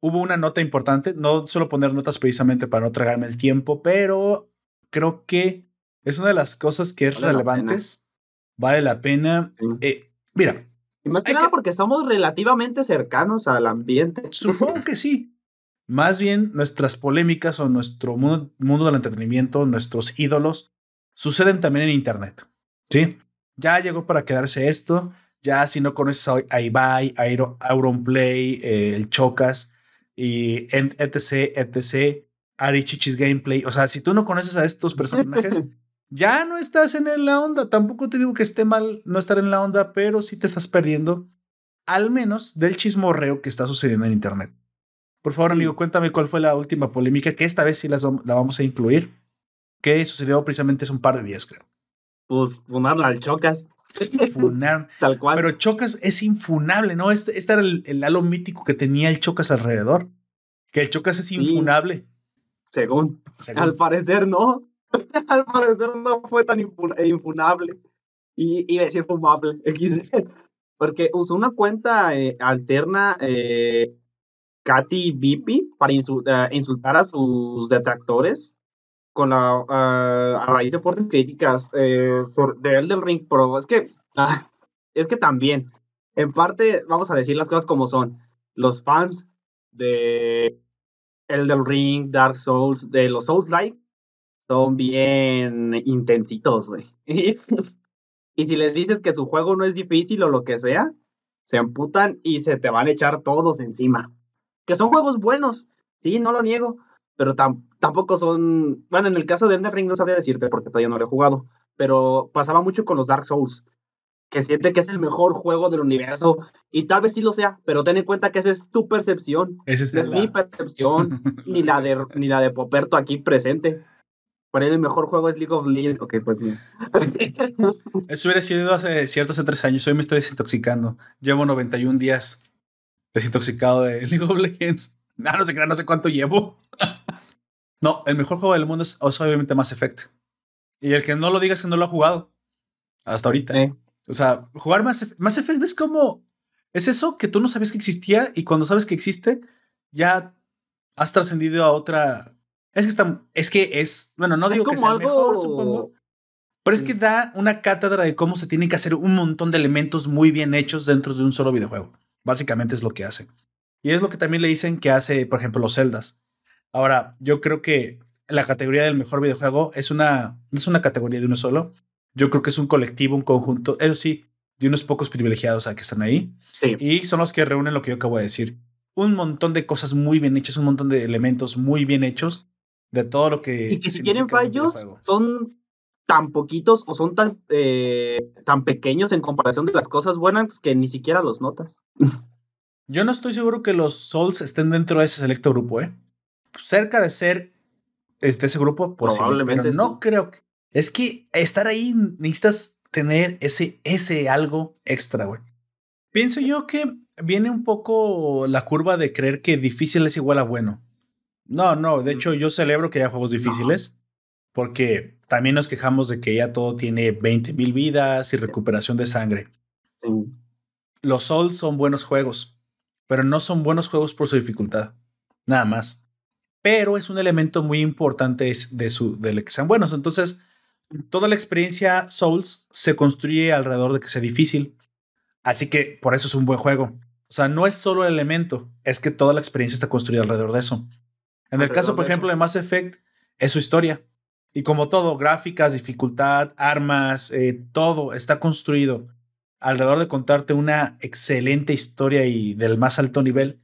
Hubo una nota importante, no solo poner notas precisamente para no tragarme el tiempo, pero creo que es una de las cosas que es relevantes. vale la pena. Eh, mira. Y más que nada porque somos relativamente cercanos al ambiente. Supongo que sí. Más bien nuestras polémicas o nuestro mundo, mundo del entretenimiento, nuestros ídolos, suceden también en Internet. ¿Sí? Ya llegó para quedarse esto. Ya si no conoces a Ibai, a Auronplay, eh, el Chocas y etc, etc, Arichichis Gameplay. O sea, si tú no conoces a estos personajes, ya no estás en la onda. Tampoco te digo que esté mal no estar en la onda, pero sí te estás perdiendo al menos del chismorreo que está sucediendo en Internet. Por favor, amigo, cuéntame cuál fue la última polémica, que esta vez sí la vamos a incluir, que sucedió precisamente hace un par de días, creo. Pues funarla al Chocas. Funar. Tal cual. Pero Chocas es infunable, ¿no? Este, este era el, halo mítico que tenía el Chocas alrededor. Que el Chocas es infunable. Según. Al parecer no. Al parecer no fue tan infunable. Y iba a decir fumable. Porque usó una cuenta eh, alterna, eh, Katy Bipi, para eh, insultar a sus detractores con la, ah, a raíz de fuertes críticas eh, Elden Ring, pero es que, ah, es que también, en parte, vamos a decir las cosas como son. Los fans de Elden Ring, Dark Souls, de los Souls-like, son bien intensitos, güey. y si les dices que su juego no es difícil o lo que sea, se amputan y se te van a echar todos encima. Que son juegos buenos, sí, no lo niego, pero tampoco son, bueno, en el caso de Ender Ring no sabría decirte porque todavía no lo he jugado, pero pasaba mucho con los Dark Souls, que siente que es el mejor juego del universo y tal vez sí lo sea, pero ten en cuenta que esa es tu percepción, es, no es mi percepción ni la de ni la de Poperto aquí presente. Para él el mejor juego es League of Legends. Ok, pues bien. Eso hubiera sido hace ciertos hace tres años. Hoy me estoy desintoxicando. Llevo 91 días desintoxicado de League of Legends. Ah, no sé no sé cuánto llevo. No, el mejor juego del mundo es, obviamente Mass Effect. Y el que no lo diga es que no lo ha jugado. Hasta ahorita. O sea, jugar Mass, Effect es como. Es eso que tú no sabías que existía y cuando sabes que existe, ya has trascendido a otra. Es que está, es que es, bueno, no digo que sea el mejor, supongo, pero es que da una cátedra de cómo se tienen que hacer un montón de elementos muy bien hechos dentro de un solo videojuego. Básicamente es lo que hace. Y es lo que también le dicen que hace, por ejemplo, los Zeldas. Ahora, yo creo que la categoría del mejor videojuego es una, no es una categoría de uno solo. Yo creo que es un colectivo, un conjunto, eso sí, de unos pocos privilegiados a que están ahí. Y son los que reúnen lo que yo acabo de decir. Un montón de cosas muy bien hechas, un montón de elementos muy bien hechos de todo lo que... Y que si tienen fallos, son tan poquitos o son tan, eh, tan pequeños en comparación de las cosas buenas que ni siquiera los notas. Yo no estoy seguro que los Souls estén dentro de ese selecto grupo, ¿eh? Cerca de ser de ese grupo, posiblemente. Pero no creo que. Es que estar ahí necesitas tener ese, ese algo extra, güey. Pienso yo que viene un poco la curva de creer que difícil es igual a bueno. No, no, de hecho yo celebro que haya juegos difíciles porque también nos quejamos de que ya todo tiene 20 mil vidas y recuperación de sangre. Los Souls son buenos juegos pero no son buenos juegos por su dificultad. Nada más. Pero es un elemento muy importante de, su, de que sean buenos. Entonces, toda la experiencia Souls se construye alrededor de que sea difícil. Así que por eso es un buen juego. O sea, no es solo el elemento, es que toda la experiencia está construida alrededor de eso. En el caso, por ejemplo, de Mass Effect, es su historia. Y como todo, gráficas, dificultad, armas, eh, todo está construido alrededor de contarte una excelente historia y del más alto nivel,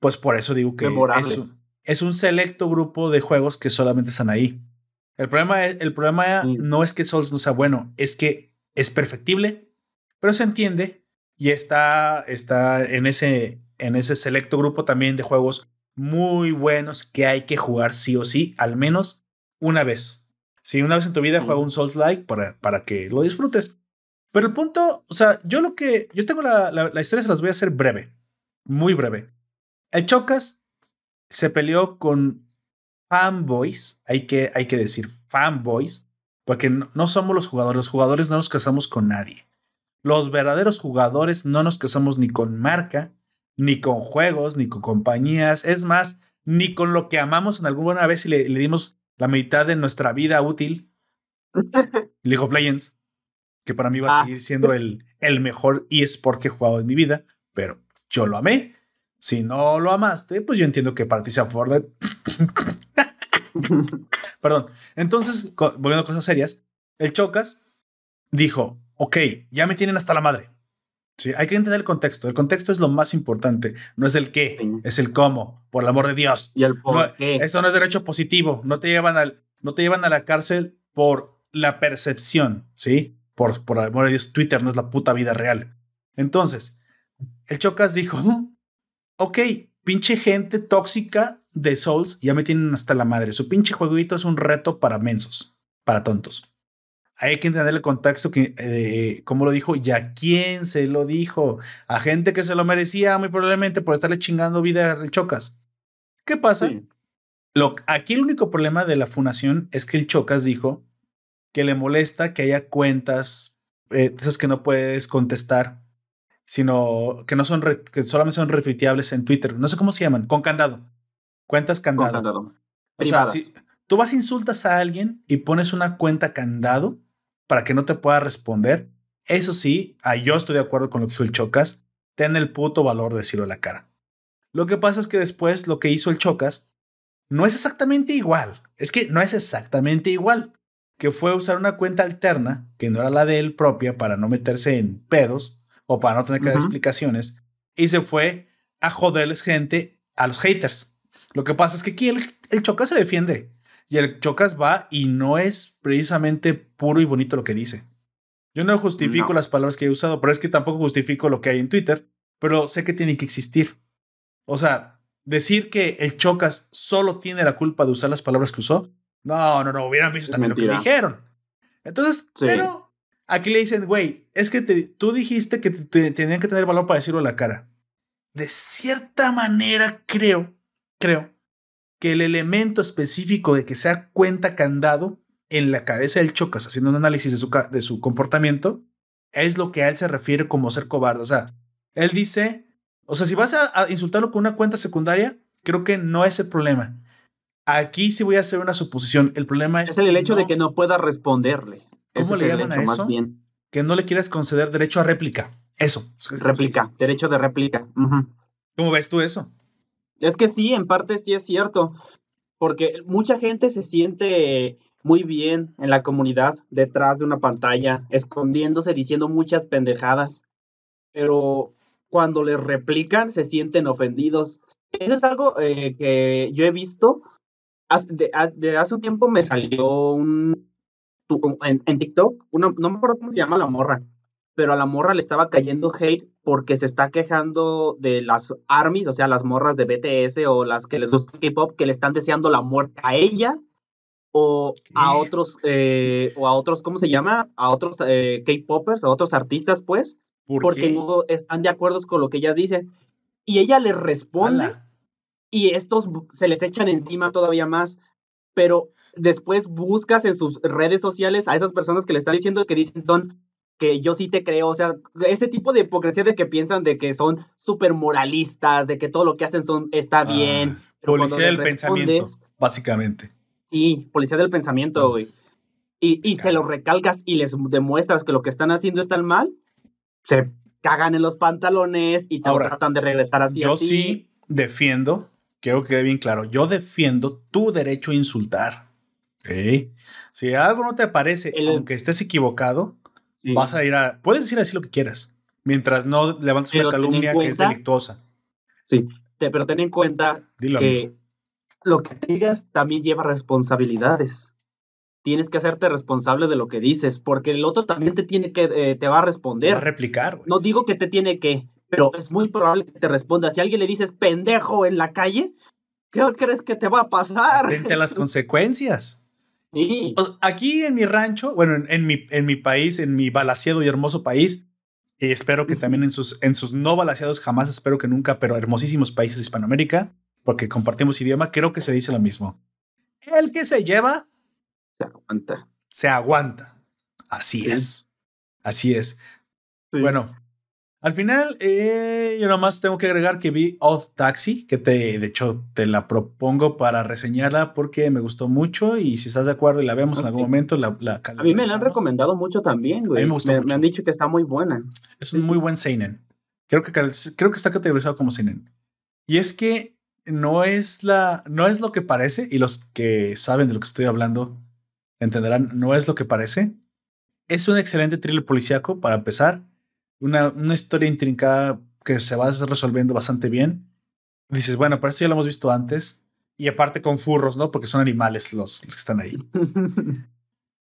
pues por eso digo que es un, es un, selecto grupo de juegos que solamente están ahí. El problema, es, el problema no es que Souls no sea bueno, es que es perfectible, pero se entiende y está, está en, ese, en ese selecto grupo también de juegos muy buenos que hay que jugar sí o sí, al menos una vez. Si una vez en tu vida juega un Souls-like para, para que lo disfrutes. Pero el punto, o sea, yo lo que, yo tengo la, la, historia, se las voy a hacer breve, muy breve. El Chocas se peleó con fanboys, hay que, hay que decir fanboys, porque no, no somos los jugadores, los jugadores no nos casamos con nadie. Los verdaderos jugadores no nos casamos ni con marca, ni con juegos, ni con compañías. Es más, ni con lo que amamos en alguna vez y le, dimos la mitad de nuestra vida útil. League of Legends, que para mí va a ah. seguir siendo el, el mejor eSport que he jugado en mi vida, pero yo lo amé. Si no lo amaste, pues yo entiendo que para ti sea Fortnite. Perdón. Entonces, volviendo a cosas serias, el Chocas dijo, ok, ya me tienen hasta la madre. Sí, hay que entender el contexto. El contexto es lo más importante. No es el qué, es el cómo, por el amor de Dios. Y el por Esto no es derecho positivo. No te llevan al, no te llevan a la cárcel por la percepción, ¿sí? Por, por el amor de Dios, Twitter no es la puta vida real. Entonces, el Chocas dijo, ok, pinche gente tóxica de Souls, ya me tienen hasta la madre. Su pinche jueguito es un reto para mensos, para tontos hay que entender el contexto que, eh, como lo dijo y a quién se lo dijo. A gente que se lo merecía muy probablemente por estarle chingando vida al Chocas. ¿Qué pasa? Lo, aquí el único problema de la fundación es que el Chocas dijo que le molesta que haya cuentas, eh, esas que no puedes contestar, sino que no son, que solamente son retuiteables en Twitter. No sé cómo se llaman, con candado. Cuentas candado. Con candado. O sea, si tú vas insultas a alguien y pones una cuenta candado, para que no te pueda responder. Eso sí, ah, yo estoy de acuerdo con lo que dijo el Chocas. Ten el puto valor de decirlo a la cara. Lo que pasa es que después lo que hizo el Chocas no es exactamente igual. Es que no es exactamente igual. Que fue usar una cuenta alterna, que no era la de él propia, para no meterse en pedos o para no tener que dar explicaciones. Y se fue a joderles gente a los haters. Lo que pasa es que aquí el, el Chocas se defiende. Y el Chocas va y no es precisamente puro y bonito lo que dice. Yo no justifico las palabras que he usado, pero es que tampoco justifico lo que hay en Twitter, pero sé que tiene que existir. O sea, decir que el Chocas solo tiene la culpa de usar las palabras que usó, no, no, no, hubieran visto también lo que dijeron. Entonces, pero aquí le dicen, güey, es que tú dijiste que tenían que tener valor para decirlo a la cara. De cierta manera, creo, creo que el elemento específico de que sea cuenta candado en la cabeza del Chocas, haciendo un análisis de su, de su comportamiento, es lo que a él se refiere como ser cobarde. O sea, él dice, o sea, si vas a, insultarlo con una cuenta secundaria, creo que no es el problema. Aquí sí voy a hacer una suposición. El problema es. Es el, hecho de que no pueda responderle. ¿Cómo le llaman a eso? bien. Que no le quieras conceder derecho a réplica. Eso. Réplica, derecho de réplica. ¿Cómo ves tú eso? Es que sí, en parte sí es cierto, porque mucha gente se siente muy bien en la comunidad detrás de una pantalla, escondiéndose, diciendo muchas pendejadas, pero cuando les replican se sienten ofendidos. Eso es algo eh, que yo he visto. De, hace un tiempo me salió un en, en TikTok, no me acuerdo cómo se llama la morra, pero a la morra le estaba cayendo hate porque se está quejando de las armies, o sea, las morras de BTS o las que les gusta K-pop, que le están deseando la muerte a ella o a otros, eh, o a otros, ¿cómo se llama? A otros eh, K-popers, a otros artistas, pues, porque no están de acuerdo con lo que ellas dicen. Y ella les responde y estos se les echan encima todavía más, pero después buscas en sus redes sociales a esas personas que le están diciendo que dicen son que yo sí te creo, o sea, ese tipo de hipocresía de que piensan de que son súper moralistas, de que todo lo que hacen son está ah, bien. policía del pensamiento, básicamente. Sí, policía del pensamiento, güey. Y, y se lo recalcas y les demuestras que lo que están haciendo está mal, se cagan en los pantalones y te tratan de regresar así. Yo sí defiendo, quiero que quede bien claro, yo defiendo tu derecho a insultar. Si algo no te parece, aunque estés equivocado, Vas a ir a. Puedes decir así lo que quieras, mientras no levantes una calumnia que es delictuosa. Sí, pero ten en cuenta que lo que digas también lleva responsabilidades. Tienes que hacerte responsable de lo que dices, porque el otro también te tiene que, eh, te va a responder. va a replicar. No digo que te tiene que, pero es muy probable que te responda. Si a alguien le dices pendejo en la calle, ¿qué crees que te va a pasar? Atente a las consecuencias. aquí en mi rancho, bueno, en, mi, en mi país, en mi balaseado y hermoso país, y espero que también en sus, en sus no balaseados, jamás espero que nunca, pero hermosísimos países de Hispanoamérica, porque compartimos idioma, creo que se dice lo mismo. El que se lleva... Se aguanta. Se aguanta. Así es. Así es. Bueno, al final, eh, yo nomás tengo que agregar que vi Odd Taxi, que te, de hecho te la propongo para reseñarla porque me gustó mucho y si estás de acuerdo y la vemos en algún momento, la, la A mí me la han recomendado mucho también, güey. A mí me, gustó me, han dicho que está muy buena. Es un muy buen seinen. Creo que, creo que está categorizado como seinen. Y es que no es la, no es lo que parece y los que saben de lo que estoy hablando entenderán, no es lo que parece. Es un excelente thriller policíaco para empezar una, una historia intrincada que se va resolviendo bastante bien. Dices, bueno, pero eso ya lo hemos visto antes. Y aparte con furros, ¿no? Porque son animales los, los que están ahí.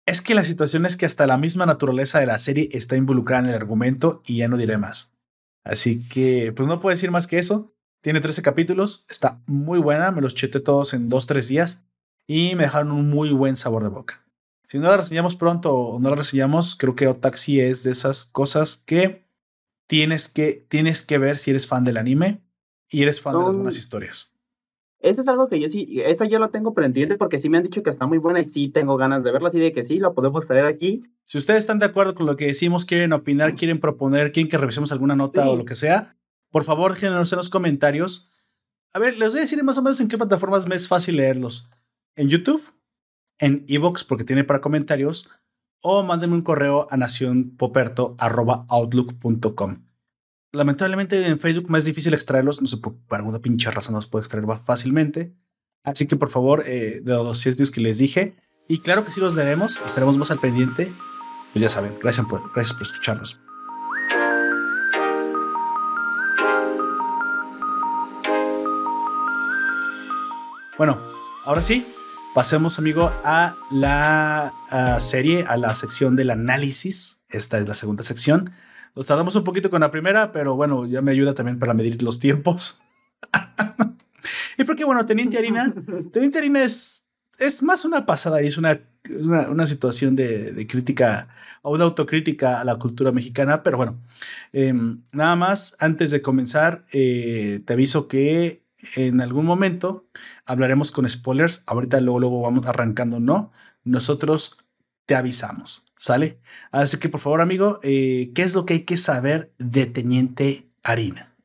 es que la situación es que hasta la misma naturaleza de la serie está involucrada en el argumento y ya no diré más. Así que, pues no puedo decir más que eso. Tiene 13 capítulos, está muy buena, me los cheté todos en 2-3 días y me dejaron un muy buen sabor de boca. Si no la reseñamos pronto o no la reseñamos, creo que Otaxi es de esas cosas que tienes que, tienes que ver si eres fan del anime y eres fan de las buenas historias. Eso es algo que yo sí, esa yo la tengo pendiente porque sí me han dicho que está muy buena y sí tengo ganas de verla, así de que sí, la podemos traer aquí. Si ustedes están de acuerdo con lo que decimos, quieren opinar, quieren proponer, quieren que revisemos alguna nota o lo que sea, por favor, déjenos en los comentarios. A ver, les voy a decir más o menos en qué plataformas me es fácil leerlos. En YouTube, en Evox porque tiene para comentarios o mándenme un correo a nacionpoperto.outlook.com. Lamentablemente en Facebook me es difícil extraerlos, no sé, por, alguna pinche razón no los puedo extraer fácilmente. Así que por favor, eh, de los sitios que les dije, y claro que sí los leeremos, estaremos más al pendiente. Pues ya saben, gracias por, gracias por escucharnos. Bueno, ahora sí, Pasemos, amigo, a la serie, a la sección del análisis. Esta es la segunda sección. Nos tardamos un poquito con la primera, pero bueno, ya me ayuda también para medir los tiempos. y porque, bueno, Teniente Harina, Teniente Harina es, es más una pasada y es una, una, situación de, crítica o una autocrítica a la cultura mexicana. Pero bueno, em, nada más, antes de comenzar, eh, te aviso que en algún momento hablaremos con spoilers. Ahorita luego, luego vamos arrancando, ¿no? Nosotros te avisamos, ¿sale? Así que por favor, amigo, eh, ¿qué es lo que hay que saber de Teniente Harina?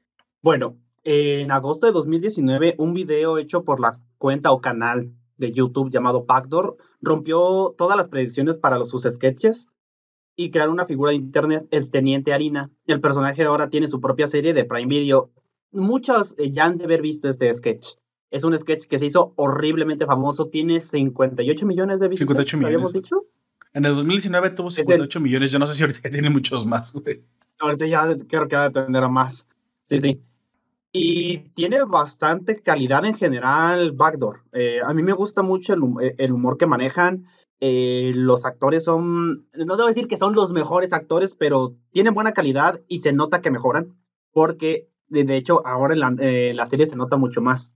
Bueno, en agosto de 2019, un video hecho por la cuenta o canal de YouTube llamado Backdoor rompió todas las predicciones para los, sus sketches y crearon una figura de internet, el Teniente Harina. El personaje ahora tiene su propia serie de Prime Video muchos eh, ya han de haber visto este sketch. Es un sketch que se hizo horriblemente famoso. Tiene 58 millones de visitas. 58 millones. ¿Habíamos dicho? En el 2019 tuvo 58 millones. Yo no sé si ahorita tiene muchos más. Ahorita ya creo que va a tener a más. Sí, sí. Y tiene bastante calidad en general Backdoor. Eh, a mí me gusta mucho el, eh, humor que manejan. los actores son, no debo decir que son los mejores actores, pero tienen buena calidad y se nota que mejoran porque de, hecho, ahora en la, serie se nota mucho más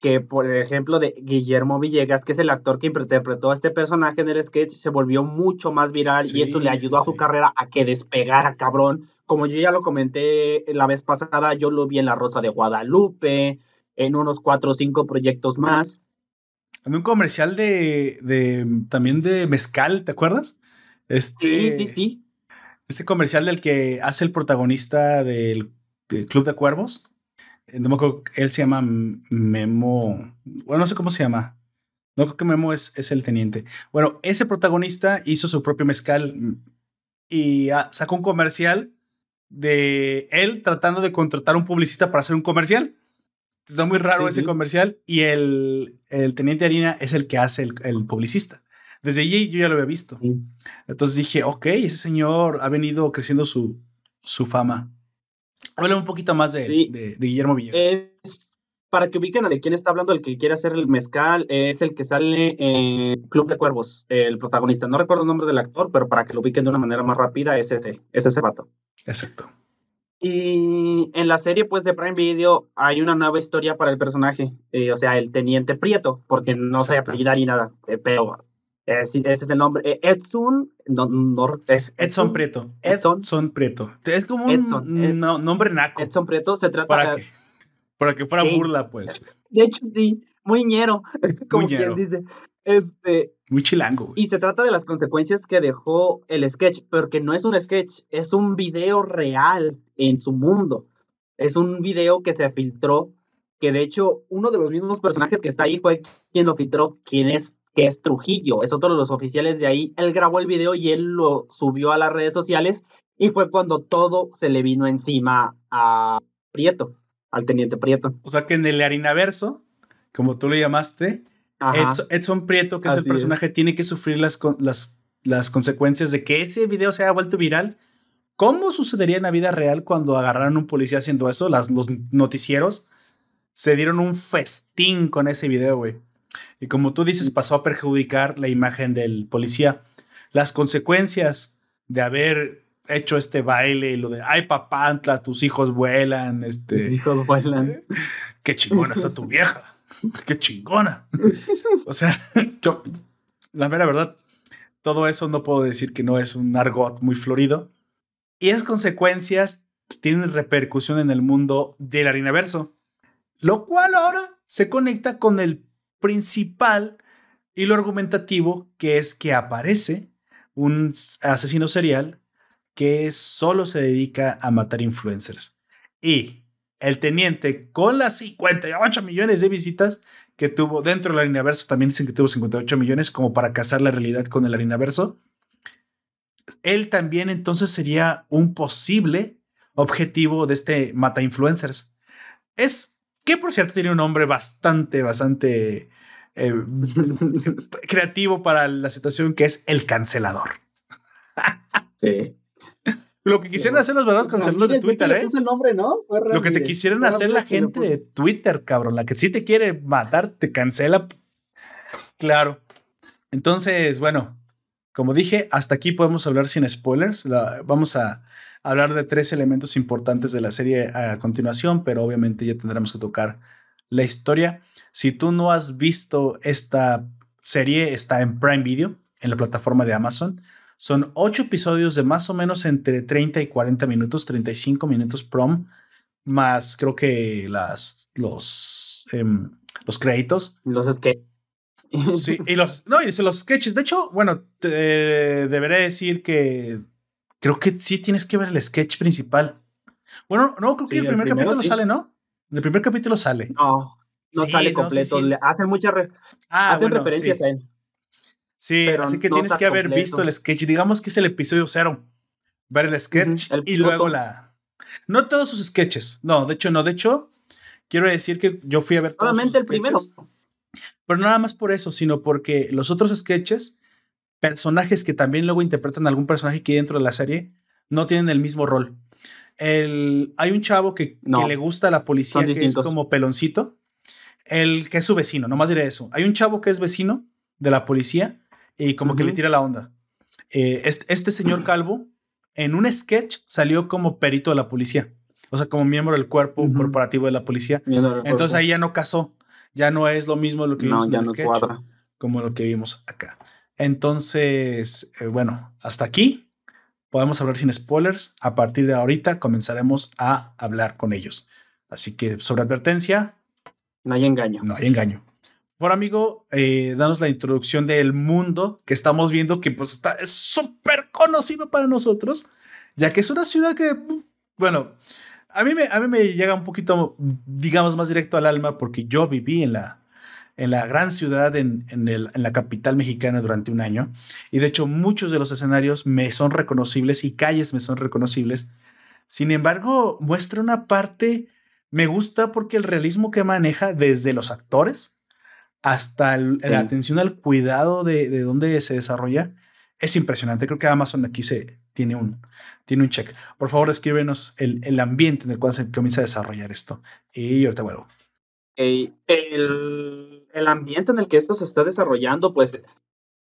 que, por ejemplo, de Guillermo Villegas, que es el actor que interpretó a este personaje en el sketch, se volvió mucho más viral y eso le ayudó a su carrera a que despegara, cabrón. Como yo ya lo comenté la vez pasada, yo lo vi en La Rosa de Guadalupe, en unos cuatro o cinco proyectos más. En un comercial de, de también de Mezcal, ¿te acuerdas? Este, sí, sí, sí. Este comercial del que hace el protagonista del Club de Cuervos. Eh, no me acuerdo, él se llama Memo. Bueno, no sé cómo se llama. No creo que Memo es, es el teniente. Bueno, ese protagonista hizo su propio mezcal y ah, sacó un comercial de él tratando de contratar a un publicista para hacer un comercial. Está muy raro ese comercial y el, el, teniente Harina es el que hace el, el, publicista. Desde allí yo ya lo había visto. Entonces dije, ok, ese señor ha venido creciendo su, su fama. Habla un poquito más de, Guillermo Villegas. Es, para que ubiquen a de quién está hablando, el que quiere hacer el mezcal es el que sale en Club de Cuervos, el protagonista. No recuerdo el nombre del actor, pero para que lo ubiquen de una manera más rápida, es ese, es ese vato. Exacto. Y en la serie, pues, de Prime Video hay una nueva historia para el personaje, eh, o sea, el Teniente Prieto, porque no se apellida ni nada, eh, pero Eh, ese es el nombre. Eh, Edson. No, es Edson, Prieto. Edson, Prieto. Es como un eh, nombre naco. Edson Prieto se trata para que, para que fuera burla, pues. De hecho, sí. Muy ñero. Como quien dice. Este. Muy chilango. Y se trata de las consecuencias que dejó el sketch, porque no es un sketch, es un video real en su mundo. Es un video que se filtró, que de hecho uno de los mismos personajes que está ahí fue quien lo filtró, quien es que es Trujillo, es otro de los oficiales de ahí. Él grabó el video y él lo subió a las redes sociales y fue cuando todo se le vino encima a Prieto, al teniente Prieto. O sea que en el harinaverso, como tú lo llamaste, Edson, Prieto, que es el personaje, tiene que sufrir las, las, las consecuencias de que ese video se haya vuelto viral. ¿Cómo sucedería en la vida real cuando agarraron a un policía haciendo eso? Las, los noticieros se dieron un festín con ese video, güey. Y como tú dices, pasó a perjudicar la imagen del policía. Las consecuencias de haber hecho este baile y lo de, ay, papantla, tus hijos vuelan, este... hijos vuelan. Qué chingona está tu vieja. Qué chingona. o sea, la mera verdad, todo eso no puedo decir que no es un argot muy florido. Y esas consecuencias tienen repercusión en el mundo del harinaverso. Lo cual ahora se conecta con el principal y lo argumentativo que es que aparece un asesino serial que solo se dedica a matar influencers. Y el teniente, con las 58 millones de visitas que tuvo dentro del Harinaverso, también dicen que tuvo 58 millones como para casar la realidad con el Harinaverso. Él también entonces sería un posible objetivo de este mata influencers. Es que por cierto tiene un nombre bastante, bastante eh, creativo para la situación que es el cancelador. sí. Lo que quisieran hacer los verdaderos canceladores de Twitter, ¿eh? nombre, ¿no? Lo que te quisieran hacer la gente de Twitter, cabrón. La que sí te quiere matar, te cancela. Claro. Entonces, bueno, como dije, hasta aquí podemos hablar sin spoilers. vamos a hablar de tres elementos importantes de la serie a continuación, pero obviamente ya tendremos que tocar la historia. Si tú no has visto esta serie, está en Prime Video, en la plataforma de Amazon. Son ocho episodios de más o menos entre 30 y 40 minutos, 35 minutos prom, más creo que las, los, em, los créditos. Los sketches. Sí, y los, no, y los sketches. De hecho, bueno, te, deberé decir que creo que sí tienes que ver el sketch principal. Bueno, no, creo que el primer capítulo sale, ¿no? El primer capítulo sale. No, no sale completo. hacen muchas ah, hacen referencias a él. Sí, así que tienes que haber visto el sketch. Digamos que es el episodio cero. Ver el sketch y luego la. No todos sus sketches. No, de hecho, no. De hecho, quiero decir que yo fui a ver todos Solamente el primero. Pero no nada más por eso, sino porque los otros sketches, personajes que también luego interpretan a algún personaje aquí dentro de la serie, no tienen el mismo rol. El, hay un chavo que, que le gusta a la policía, que es como peloncito el que es su vecino, nomás diré eso. Hay un chavo que es vecino de la policía y como que le tira la onda. Eh, este, señor Calvo en un sketch salió como perito de la policía, o sea, como miembro del cuerpo corporativo de la policía. Entonces ahí ya no casó, ya no es lo mismo lo que vimos en el sketch como lo que vimos acá. Entonces, eh, bueno, hasta aquí podemos hablar sin spoilers. A partir de ahorita comenzaremos a hablar con ellos. Así que sobre advertencia, no hay engaño. No hay engaño. Por amigo, eh, danos la introducción del mundo que estamos viendo, que pues está, es súper conocido para nosotros, ya que es una ciudad que, bueno, a mí, me, a mí me llega un poquito, digamos, más directo al alma, porque yo viví en la, en la gran ciudad, en, en, el, en, la capital mexicana durante un año. Y de hecho, muchos de los escenarios me son reconocibles y calles me son reconocibles. Sin embargo, muestra una parte me gusta porque el realismo que maneja desde los actores hasta la atención al cuidado de, de dónde se desarrolla es impresionante. Creo que Amazon aquí se tiene un, tiene un check. Por favor, escríbenos el, el ambiente en el cual se comienza a desarrollar esto. Y ahorita vuelvo. el, el, ambiente en el que esto se está desarrollando, pues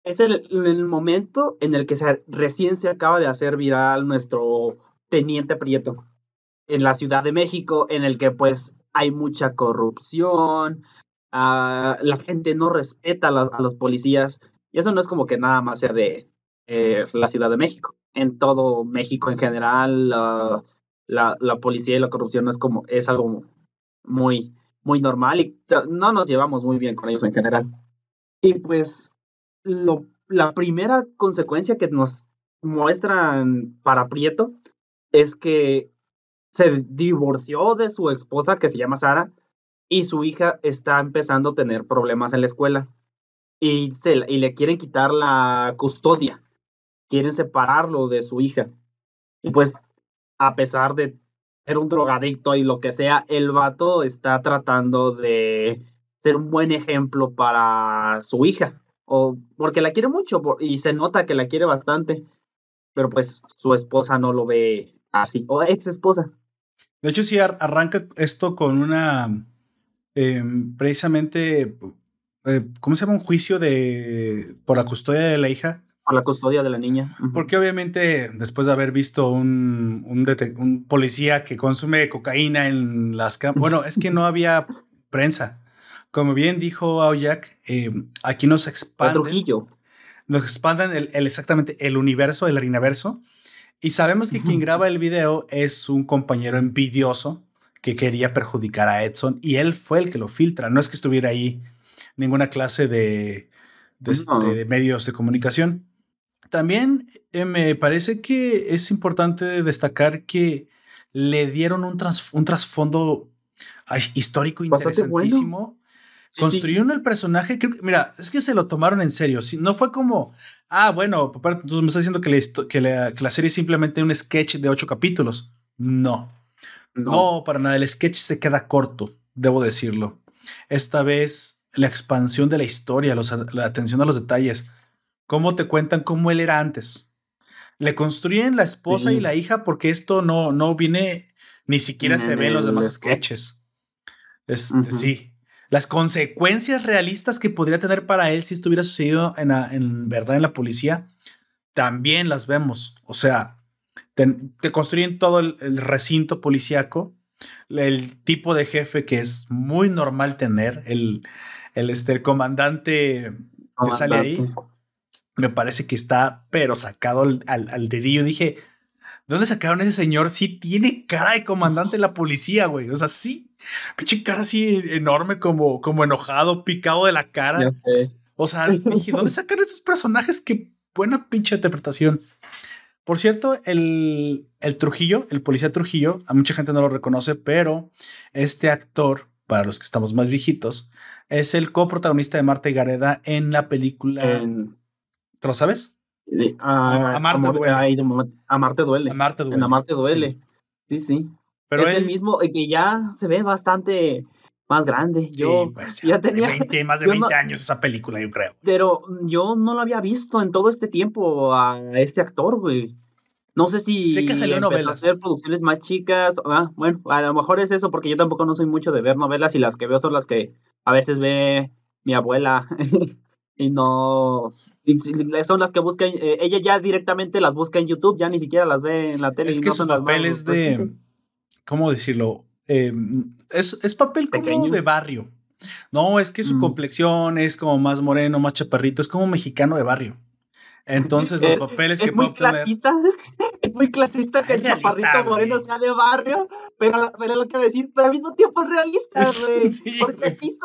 es el, momento en el que se, recién se acaba de hacer viral nuestro teniente Prieto en la Ciudad de México, en el que pues hay mucha corrupción, ah, la gente no respeta a, los policías Y eso no es como que nada más sea de eh, la Ciudad de México. En todo México en general, la, la, policía y la corrupción es como, es algo muy, muy normal y no nos llevamos muy bien con ellos en general. Y pues la primera consecuencia que nos muestran para Prieto es que se divorció de su esposa que se llama Sara y su hija está empezando a tener problemas en la escuela y, se, y le quieren quitar la custodia, quieren separarlo de su hija. Y pues, a pesar de ser un drogadicto y lo que sea, el vato está tratando de ser un buen ejemplo para su hija, o porque la quiere mucho y se nota que la quiere bastante, pero pues su esposa no lo ve así, o ex esposa. De hecho, sí arranca esto con una em, precisamente eh, ¿cómo se llama? Un juicio de por la custodia de la hija. Por la custodia de la niña. Porque obviamente después de haber visto un, un, policía que consume cocaína en las bueno, es que no había prensa. Como bien dijo Aoyak, eh, aquí nos expanden. Trujillo. Nos expanden el, exactamente el universo, el harinaverso. Y sabemos que quien graba el video es un compañero envidioso que quería perjudicar a Edson y él fue el que lo filtra. No es que estuviera ahí ninguna clase de, este, medios de comunicación. También eh, me parece que es importante destacar que le dieron un, un trasfondo histórico interesantísimo. Construyeron el personaje, mira, es que se lo tomaron en serio. no fue como, ah, bueno, papá, tú me estás diciendo que, que, la, que, la, serie es simplemente un sketch de ocho capítulos. No. no. No, para nada. El sketch se queda corto, debo decirlo. Esta vez la expansión de la historia, la atención a los detalles. Cómo te cuentan cómo él era antes. Le construyen la esposa y la hija porque esto no, no viene, ni siquiera se ve en los demás sketches. Este, Sí. Las consecuencias realistas que podría tener para él si estuviera sucedido en, en verdad en la policía, también las vemos. O sea, te, construyen todo el, el recinto policíaco, el tipo de jefe que es muy normal tener, el, el, este, comandante que sale ahí, me parece que está, pero sacado al, al, dedillo. Dije, ¿dónde sacaron ese señor? Sí tiene cara de comandante de la policía, güey. O sea, sí, pinche cara así enorme, como, como enojado, picado de la cara. Ya sé. O sea, dije, ¿dónde sacaron estos personajes? Qué buena pinche interpretación. Por cierto, el, el Trujillo, el policía Trujillo, a mucha gente no lo reconoce, pero este actor, para los que estamos más viejitos, es el coprotagonista de Marta y Gareda en la película. ¿Te lo sabes? a, Marte duele. a Marte duele. A Marte duele. En Marte duele. Sí, sí. Pero es el mismo eh, que ya se ve bastante más grande. Yo pues ya, tenía más de 20 años esa película, yo creo. Pero yo no lo había visto en todo este tiempo a este actor, güey. No sé si sé que salió empezó a hacer producciones más chicas. Ah, bueno, a lo mejor es eso, porque yo tampoco no soy mucho de ver novelas y las que veo son las que a veces ve mi abuela y no. Son las que busca, eh, ella ya directamente las busca en YouTube, ya ni siquiera las ve en la tele. Es que su papel es de. ¿Cómo decirlo? Em, es, es, papel como de barrio. No, es que su mm. complexión es como más moreno, más chaparrito, es como mexicano de barrio. Entonces los papeles que puedo obtener. Es muy clasista que el chaparrito moreno sea de barrio, pero, pero lo que decir, pero al mismo tiempo es realista, güey. sí, porque sí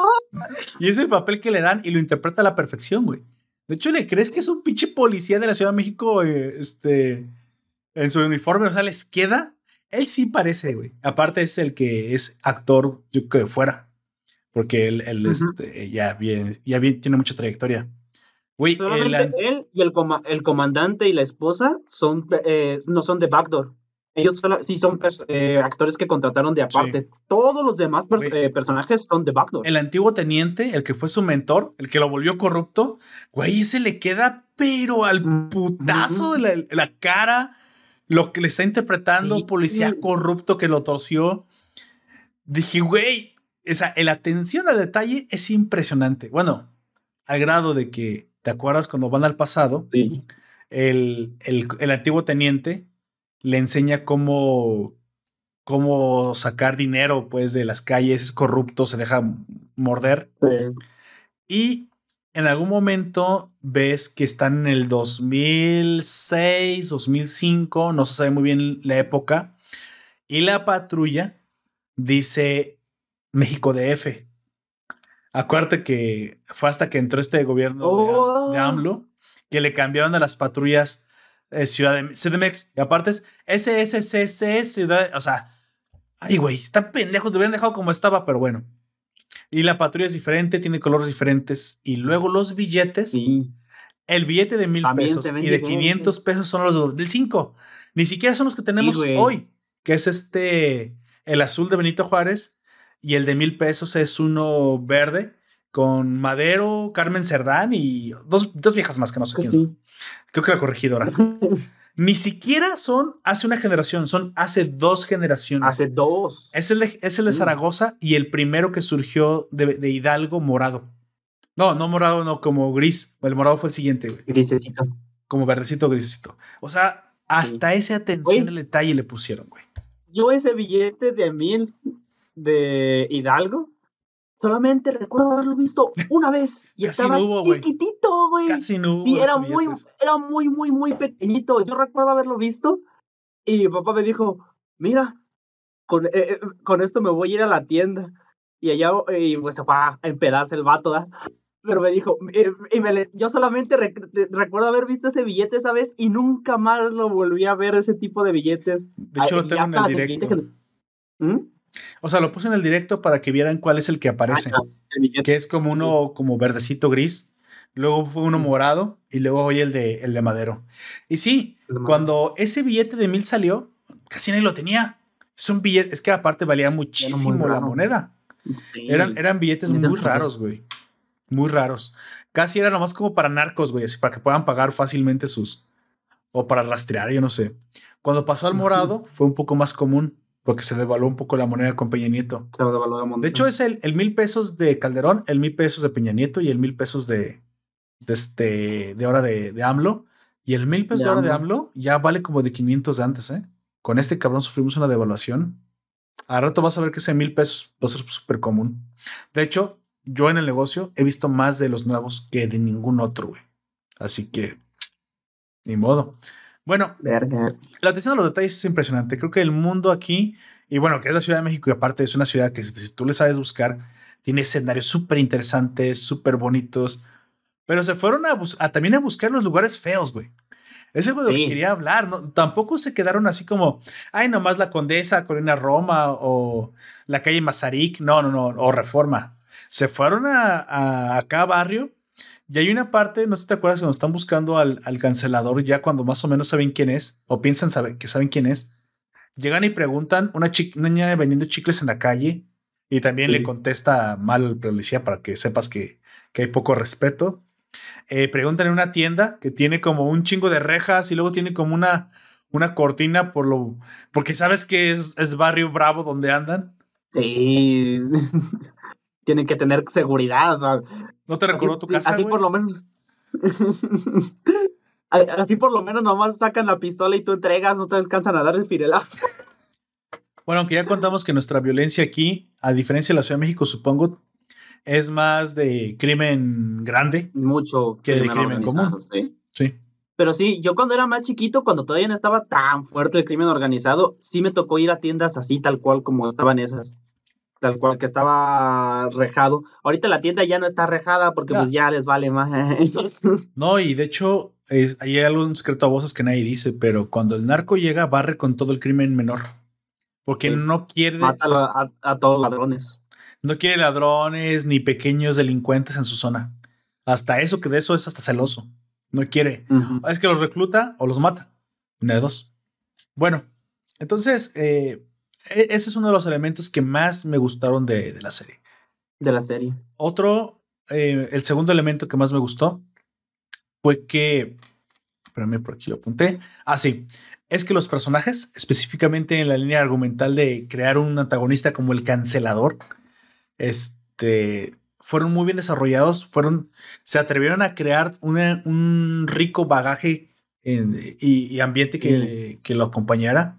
Y es el papel que le dan y lo interpreta a la perfección, güey. De hecho, ¿le crees que es un pinche policía de la Ciudad de México eh, este, en su uniforme? O sea, les queda. Él sí parece, güey. Aparte es el que es actor, yo creo que fuera. Porque él, él este, ya, bien, ya bien, tiene mucha trayectoria. Güey, él y el, el, comandante y la esposa son, eh, no son de Backdoor. Ellos sí son eh, actores que contrataron de aparte. Todos los demás eh, personajes son de Backdoor. El antiguo teniente, el que fue su mentor, el que lo volvió corrupto, güey, ese le queda pero al putazo de la, cara, lo que le está interpretando, policía corrupto que lo torció. Dije, güey, esa, la atención al detalle es impresionante. Bueno, al grado de que ¿Te acuerdas cuando van al pasado? Sí. El, el, antiguo teniente le enseña cómo, cómo sacar dinero pues de las calles, es corrupto, se deja morder. Sí. Y en algún momento ves que están en el 2006, 2005, no se sabe muy bien la época, y la patrulla dice México DF. Acuérdate que fue hasta que entró este gobierno de, Oh. AMLO que le cambiaron a las patrullas eh, Ciudad de CDMX. Y aparte es SSCC Ciudad, o sea, ay güey, están pendejos, lo hubieran dejado como estaba, pero bueno. Y la patrulla es diferente, tiene colores diferentes. Y luego los billetes, Sí. el billete de mil También pesos y de diferentes. 500 pesos son los de 2005. Ni siquiera son los que tenemos hoy, que es este, el azul de Benito Juárez y el de mil pesos es uno verde con Madero, Carmen Cerdán y dos, dos viejas más que no sé Pues quién. Sí. Creo que la corregidora. Ni siquiera son hace una generación, son hace dos generaciones. Hace dos. Es el de, es el de Sí. Zaragoza y el primero que surgió de, de Hidalgo morado. No, no morado, no, como gris. El morado fue el siguiente, güey. Grisecito. Como verdecito, grisecito. O sea, hasta esa atención al detalle le pusieron, güey. Yo ese billete de mil de Hidalgo, solamente recuerdo haberlo visto una vez. Y Casi estaba no hubo, chiquitito, güey. Casi no hubo Sí, era muy, era muy, muy, muy pequeñito. Yo recuerdo haberlo visto y mi papá me dijo, mira, con, eh, eh, con esto me voy a ir a la tienda. Y allá, y pues se fue a empedarse el vato, ¿da? Pero me dijo, eh, y me le- yo solamente rec- recuerdo haber visto ese billete esa vez y nunca más lo volví a ver, ese tipo de billetes. De hecho, lo y tengo en el directo. gen- ¿Mm? O sea, lo puse en el directo para que vieran cuál es el que aparece. Ah, no, billete. que es como uno como verdecito gris. Luego fue uno morado y luego hoy el de, el de madero. Y sí, cuando ese billete de mil salió, casi nadie lo tenía. Es un billete, es que aparte valía muchísimo la moneda. Sí. Eran, eran billetes muy entonces. raros, güey. Muy raros. Casi era nomás como para narcos, güey, así para que puedan pagar fácilmente sus. O para rastrear, yo no sé. Cuando pasó al morado, fue un poco más común, porque se devaluó un poco la moneda con Peña Nieto. Se un montón. De hecho, es el, el mil pesos de Calderón, el mil pesos de Peña Nieto y el mil pesos de, de, este, de ahora de, de AMLO. Y el mil pesos de, De ahora de AMLO. AMLO ya vale como de 500 de antes, ¿eh? Con este cabrón sufrimos una devaluación. A rato vas a ver que ese mil pesos va a ser súper común. De hecho, yo en el negocio he visto más de los nuevos que de ningún otro, güey. Así que, ni modo. Bueno, Verga. la atención a los detalles es impresionante. Creo que el mundo aquí, y bueno, que es la Ciudad de México, y aparte es una ciudad que si, tú le sabes buscar, tiene escenarios súper interesantes, súper bonitos. Pero se fueron a, también a buscar los lugares feos, güey. Es algo de lo que quería hablar. ¿no? Tampoco se quedaron así como, ay, nomás la Condesa, Colina Roma o la calle Mazarik. No, no, no, o Reforma. Se fueron a, a acá a barrio y hay una parte, no sé si te acuerdas, cuando están buscando al, al cancelador, ya cuando más o menos saben quién es, o piensan saber, que saben quién es, llegan y preguntan, una, niña vendiendo chicles en la calle, y también Sí. le contesta mal al policía para que sepas que, que hay poco respeto. Eh, preguntan en una tienda que tiene como un chingo de rejas y luego tiene como una, una cortina por lo, porque sabes que es, es barrio bravo donde andan. Sí. Tienen que tener seguridad. ¿no? ¿No te recordó tu Así- casa? Así güey? por lo menos. Así por lo menos nomás sacan la pistola y tú entregas, no te alcanzan a dar el firelazo. Bueno, aunque ya contamos que nuestra violencia aquí, a diferencia de la Ciudad de México, supongo, es más de crimen grande. Mucho Que de crimen común. sí. Sí. Pero sí, yo cuando era más chiquito, cuando todavía no estaba tan fuerte el crimen organizado, sí me tocó ir a tiendas así, tal cual como estaban esas. Tal cual que estaba rejado. Ahorita la tienda ya no está rejada porque Ya. pues ya les vale más. No, y de hecho, es, hay algo un secreto a voces que nadie dice, pero cuando el narco llega, barre con todo el crimen menor. Porque Sí. no quiere, Mata a, a- todos los ladrones. no quiere ladrones ni pequeños delincuentes en su zona. Hasta eso, que de eso es hasta celoso. No quiere. Es que los recluta o los mata. Una de dos. Bueno, entonces, eh, ese es uno de los elementos que más me gustaron de, de la serie. De la serie. Otro, eh, el segundo elemento que más me gustó fue que, espérame, por aquí lo apunté. Ah, sí, es que los personajes, específicamente en la línea argumental de crear un antagonista como el cancelador, este, fueron muy bien desarrollados, fueron, se atrevieron a crear una- un rico bagaje en- y, y ambiente que, que lo acompañara.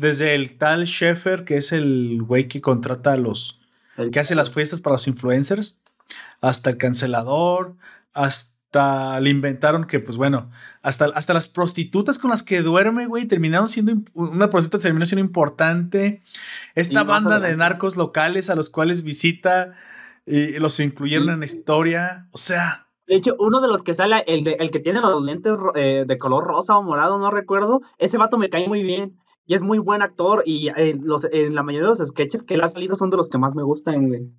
Desde el tal Sheffer, que es el güey que contrata a los, El- que hace las fiestas para los influencers, hasta el cancelador, hasta le inventaron que, pues bueno, hasta, hasta las prostitutas con las que duerme, güey, terminaron siendo, una prostituta terminó siendo importante. Esta banda de narcos locales a los cuales visita y los incluyeron en la historia, o sea... De hecho, uno de los que sale, el, de, el que tiene los lentes eh, de color rosa o morado, no recuerdo, ese vato me cae muy bien y es muy buen actor y eh, los, en la mayoría de los sketches que él ha salido son de los que más me gustan,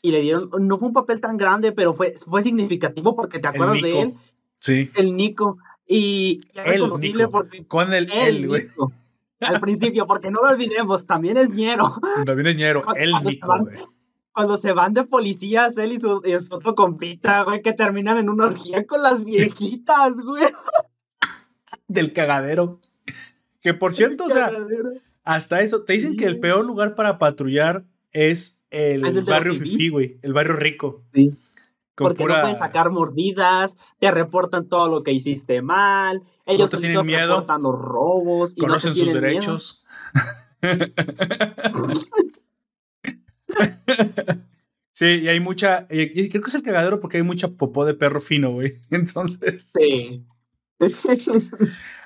Y le dieron, no fue un papel tan grande, pero fue, fue significativo porque te acuerdas de él. Sí. El Nico. Y es reconocible porque. Con el él, güey. Al principio, porque no lo olvidemos, también es ñero. También es ñero, el Nico, güey cuando se van de policías, él y su, otro compita, güey, que terminan en una orgía con las viejitas, güey. Del cagadero. Que por cierto, o sea, hasta eso, te dicen que el peor lugar para patrullar es el, barrio Fifi, güey, el barrio rico. Sí. Porque no pueden sacar mordidas, te reportan todo lo que hiciste mal, ellos no te tienen miedo, reportan los robos, conocen sus derechos. Sí, y hay mucha. Y creo que es el cagadero porque hay mucha popó de perro fino, güey. Entonces. Sí.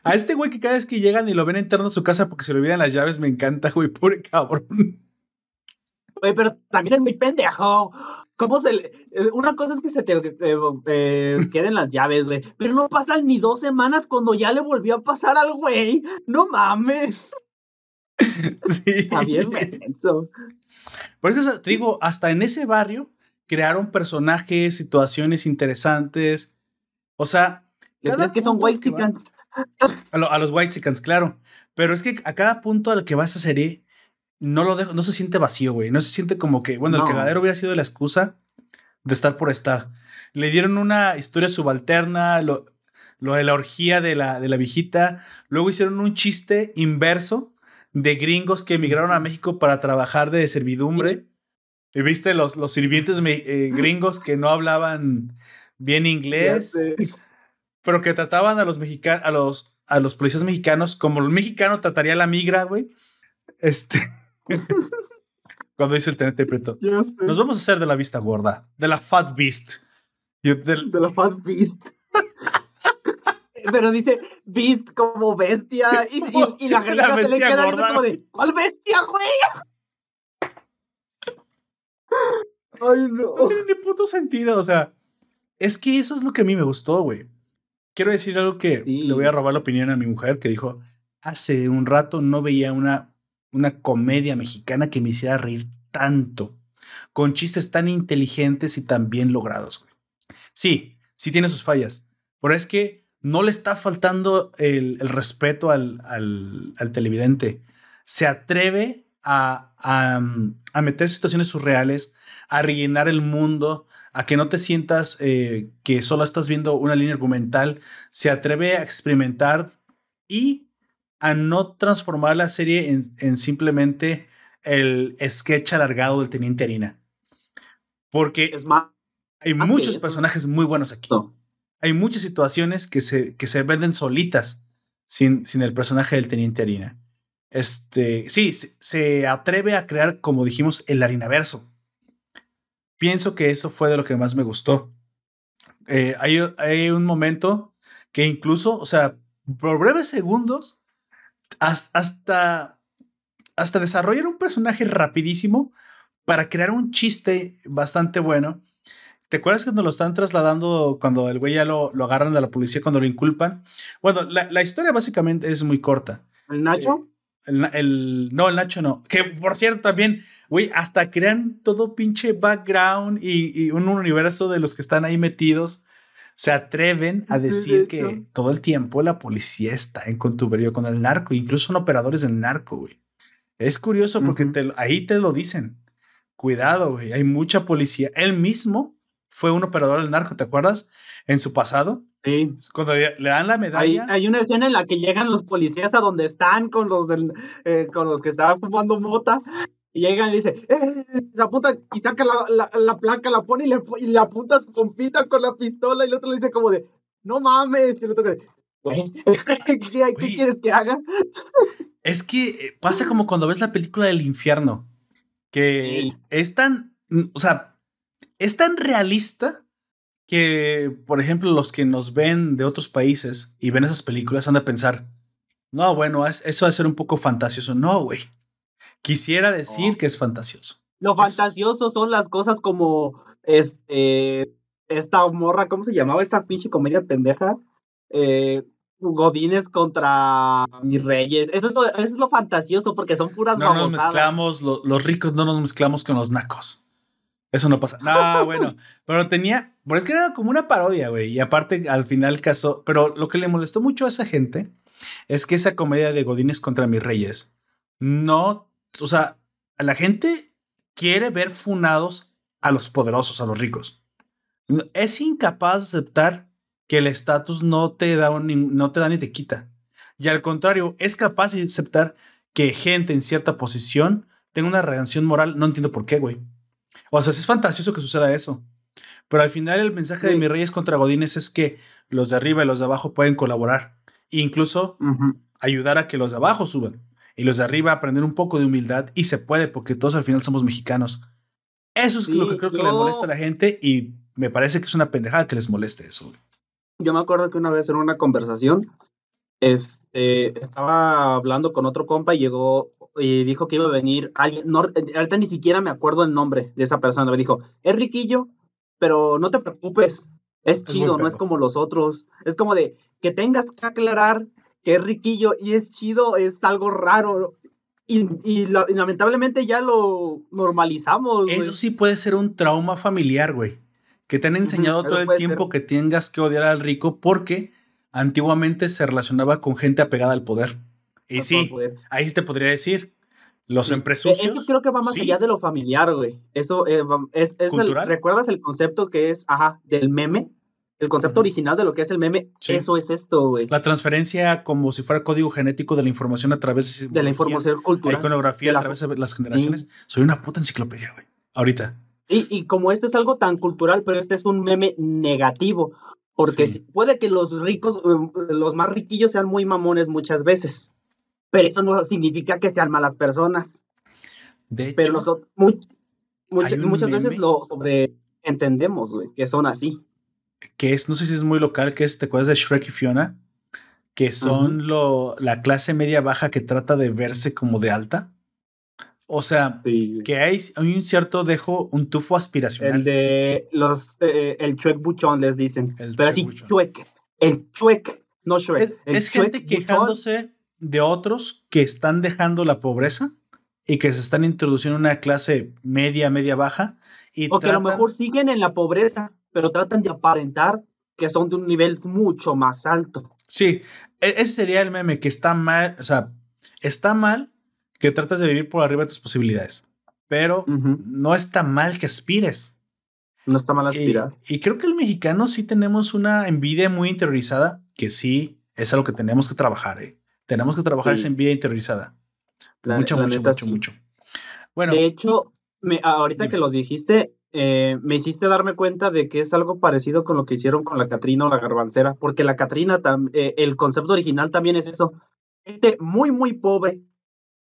A este güey que cada vez que llegan y lo ven entrando a su casa porque se le olvidan las llaves, me encanta, güey, pobre cabrón. Güey, pero también es muy pendejo. ¿Cómo se le... Eh, una cosa es que se te eh, eh, queden las llaves, güey. Pero no pasan ni dos semanas cuando ya le volvió a pasar al güey. No mames. Sí. Está bien. Por eso te digo, hasta en ese barrio crearon personajes, situaciones interesantes. O sea, cada que son white a, a, los white claro. Pero es que a cada punto al que va esa serie, no lo dejo, no se siente vacío, güey. No se siente como que, bueno, el cagadero hubiera sido la excusa de estar por estar. Le dieron una historia subalterna, lo, lo de la orgía de la, de la viejita. Luego hicieron un chiste inverso de gringos que emigraron a México para trabajar de servidumbre. Y viste los, los sirvientes eh, gringos que no hablaban bien inglés, pero que trataban a los mexicanos, a los, a los policías mexicanos como el mexicano trataría a la migra, güey. Este. Cuando dice el tenente preto. Nos vamos a hacer de la vista gorda, de la fat beast. de la fat beast pero dice Beast como bestia y, y, la gente se le queda gorda, como de ¿Cuál bestia, güey? Ay, no. No tiene ni puto sentido, o sea, es que eso es lo que a mí me gustó, güey. Quiero decir algo que le voy a robar la opinión a mi mujer que dijo, hace un rato no veía una, una comedia mexicana que me hiciera reír tanto, con chistes tan inteligentes y tan bien logrados. Güey. Sí, sí tiene sus fallas, pero es que no le está faltando el, respeto al, televidente. Se atreve a, a, meter situaciones surreales, a rellenar el mundo, a que no te sientas eh, que solo estás viendo una línea argumental. Se atreve a experimentar y a no transformar la serie en, simplemente el sketch alargado del Teniente Harina. Porque hay muchos personajes muy buenos aquí hay muchas situaciones que se, que se venden solitas sin, sin el personaje del Teniente Harina. Este, sí, se, atreve a crear, como dijimos, el harinaverso. Pienso que eso fue de lo que más me gustó. Eh, hay, hay, un momento que incluso, o sea, por breves segundos, hasta, hasta desarrollar un personaje rapidísimo para crear un chiste bastante bueno ¿Te acuerdas cuando lo están trasladando, cuando el güey ya lo, lo agarran de la policía, cuando lo inculpan? Bueno, la, la historia básicamente es muy corta. ¿El Nacho? Eh, el, no, el Nacho no. Que por cierto, también, güey, hasta crean todo pinche background y, y, un universo de los que están ahí metidos. Se atreven a decir que todo el tiempo la policía está en contuberio con el narco, incluso son operadores del narco, güey. Es curioso porque ahí te lo dicen. Cuidado, güey, hay mucha policía. Él mismo fue un operador del narco, ¿te acuerdas? En su pasado. Sí. Cuando le, dan la medalla. Hay, una escena en la que llegan los policías a donde están con los del, eh, con los que estaban fumando mota. Y llegan y dice, eh, la puta, y saca la, la, placa, la pone y le, y le apunta a su compita con la pistola y el otro le dice como de, no mames. Y el otro güey, ¿qué, ¿qué, quieres que haga? Es que eh, pasa como cuando ves la película del infierno, que es tan, o sea, es tan realista que, por ejemplo, los que nos ven de otros países y ven esas películas han de pensar, no, bueno, eso va a ser un poco fantasioso. No, güey. Quisiera decir que es fantasioso. Lo fantasioso son las cosas como este esta morra, ¿cómo se llamaba esta pinche comedia pendeja? Eh, Godines contra mis reyes. Eso es lo, fantasioso porque son puras No nos mezclamos, los ricos no nos mezclamos con los nacos. Eso no pasa. No, bueno, pero tenía, pero es que era como una parodia, güey. Y aparte, al final caso, pero lo que le molestó mucho a esa gente es que esa comedia de Godines contra mis reyes no, o sea, la gente quiere ver funados a los poderosos, a los ricos. Es incapaz de aceptar que el estatus no te da no te da ni te quita. Y al contrario, es capaz de aceptar que gente en cierta posición tenga una reacción moral. No entiendo por qué, güey. O sea, es fantasioso que suceda eso. Pero al final el mensaje de mis reyes contra Godines es que los de arriba y los de abajo pueden colaborar. E incluso ayudar a que los de abajo suban. Y los de arriba aprender un poco de humildad. Y se puede, porque todos al final somos mexicanos. Eso es lo que creo que le molesta a la gente. Y me parece que es una pendejada que les moleste eso. Yo me acuerdo que una vez en una conversación, este, estaba hablando con otro compa y llegó y dijo que iba a venir alguien, no, ahorita ni siquiera me acuerdo el nombre de esa persona, me dijo, es riquillo, pero no te preocupes, es chido, no es como los otros, es como de que tengas que aclarar que es riquillo y es chido, es algo raro. Y, lamentablemente ya lo normalizamos. Eso sí puede ser un trauma familiar, güey. Que te han enseñado todo el tiempo que tengas que odiar al rico porque antiguamente se relacionaba con gente apegada al poder. Y sí, ahí sí te podría decir, los empresarios. Eso creo que va más allá de lo familiar, güey. Eso eh, es, el, ¿recuerdas el concepto que es, ajá, del meme? El concepto original de lo que es el meme, eso es esto, güey. La transferencia como si fuera código genético de la información a través de, de la información cultural. La iconografía a través de las generaciones. Soy una puta enciclopedia, güey. Ahorita. Y, y como este es algo tan cultural, pero este es un meme negativo. Porque puede que los ricos, um, los más riquillos sean muy mamones muchas veces pero eso no significa que sean malas personas. De hecho, pero nosotros muchas veces lo sobreentendemos, güey, que son así. Que es, no sé si es muy local, que es, ¿te acuerdas de Shrek y Fiona? Que son lo, la clase media baja que trata de verse como de alta. O sea, que hay, un cierto dejo, un tufo aspiracional. El de los, eh, el chuec buchón les dicen. El Pero así, chuec. El chuec, no Shrek. Es, gente quejándose de otros que están dejando la pobreza y que se están introduciendo una clase media, media baja. Y o que a lo mejor siguen en la pobreza, pero tratan de aparentar que son de un nivel mucho más alto. Sí, e-, ese sería el meme, que está mal, o sea, está mal que tratas de vivir por arriba de tus posibilidades, pero no está mal que aspires. No está mal aspirar. Y, creo que el mexicano sí tenemos una envidia muy interiorizada, que sí es algo que tenemos que trabajar. ¿eh? Tenemos que trabajar esa envidia interiorizada. mucho, mucho, mucho, mucho. Bueno. De hecho, me, ahorita que lo dijiste, eh, me hiciste darme cuenta de que es algo parecido con lo que hicieron con la Catrina o la Garbancera, porque la Catrina, eh, el concepto original también es eso. Gente muy, muy pobre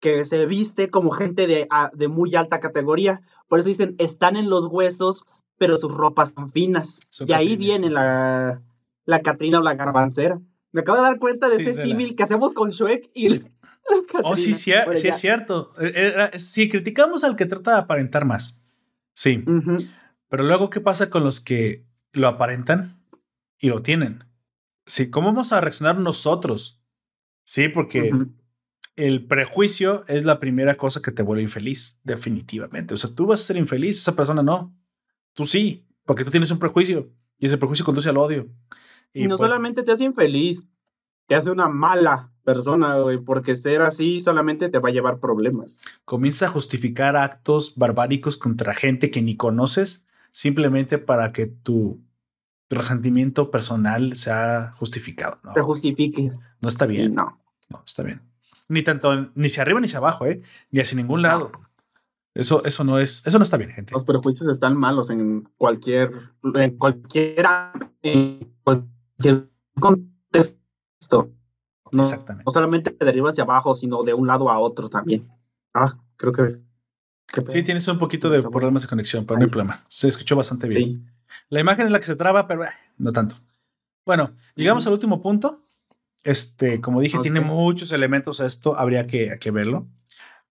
que se viste como gente de, de muy alta categoría. Por eso dicen, están en los huesos, pero sus ropas son finas. y ahí viene la, la Catrina o la Garbancera. Me acabo de dar cuenta de ese símil que hacemos con Shrek y. Oh, sí, sí, sí es cierto. Eh, sí, criticamos al que trata de aparentar más. Sí. Pero luego, ¿qué pasa con los que lo aparentan y lo tienen? Sí, ¿cómo vamos a reaccionar nosotros? Sí, porque el prejuicio es la primera cosa que te vuelve infeliz, definitivamente. O sea, tú vas a ser infeliz, esa persona no. Tú sí, porque tú tienes un prejuicio y ese prejuicio conduce al odio. Y, no pues solamente te hace infeliz, te hace una mala persona, güey, porque ser así solamente te va a llevar problemas. Comienza a justificar actos barbáricos contra gente que ni conoces simplemente para que tu, resentimiento personal sea justificado. ¿no? Se justifique. No está bien. No. No, está bien. Ni tanto, ni hacia arriba ni hacia abajo, ¿eh? Ni hacia ningún lado. Eso, eso no es, eso no está bien, gente. Los prejuicios están malos en cualquier, en cualquier, en cualquier contexto. No, Exactamente. No solamente de arriba hacia abajo, sino de un lado a otro también. Ah, creo que Sí, tienes un poquito de problemas de conexión, pero no hay problema. Se escuchó bastante bien. La imagen es la que se traba, pero eh, no tanto. Bueno, llegamos al último punto. Este, como dije, tiene muchos elementos esto, habría que, que, verlo.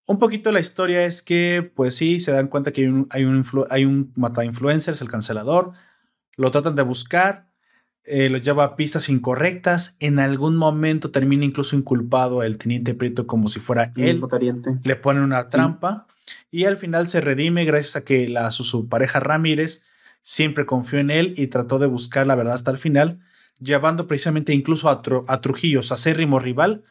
Un poquito la historia es que, pues sí, se dan cuenta que hay un, hay un, hay un mata influencers, el cancelador, lo tratan de buscar, eh, los lleva a pistas incorrectas, en algún momento termina incluso inculpado el teniente Prieto como si fuera él, le ponen una trampa y al final se redime gracias a que la, su, pareja Ramírez siempre confió en él y trató de buscar la verdad hasta el final, llevando precisamente incluso a, a Trujillo, a acérrimo rival,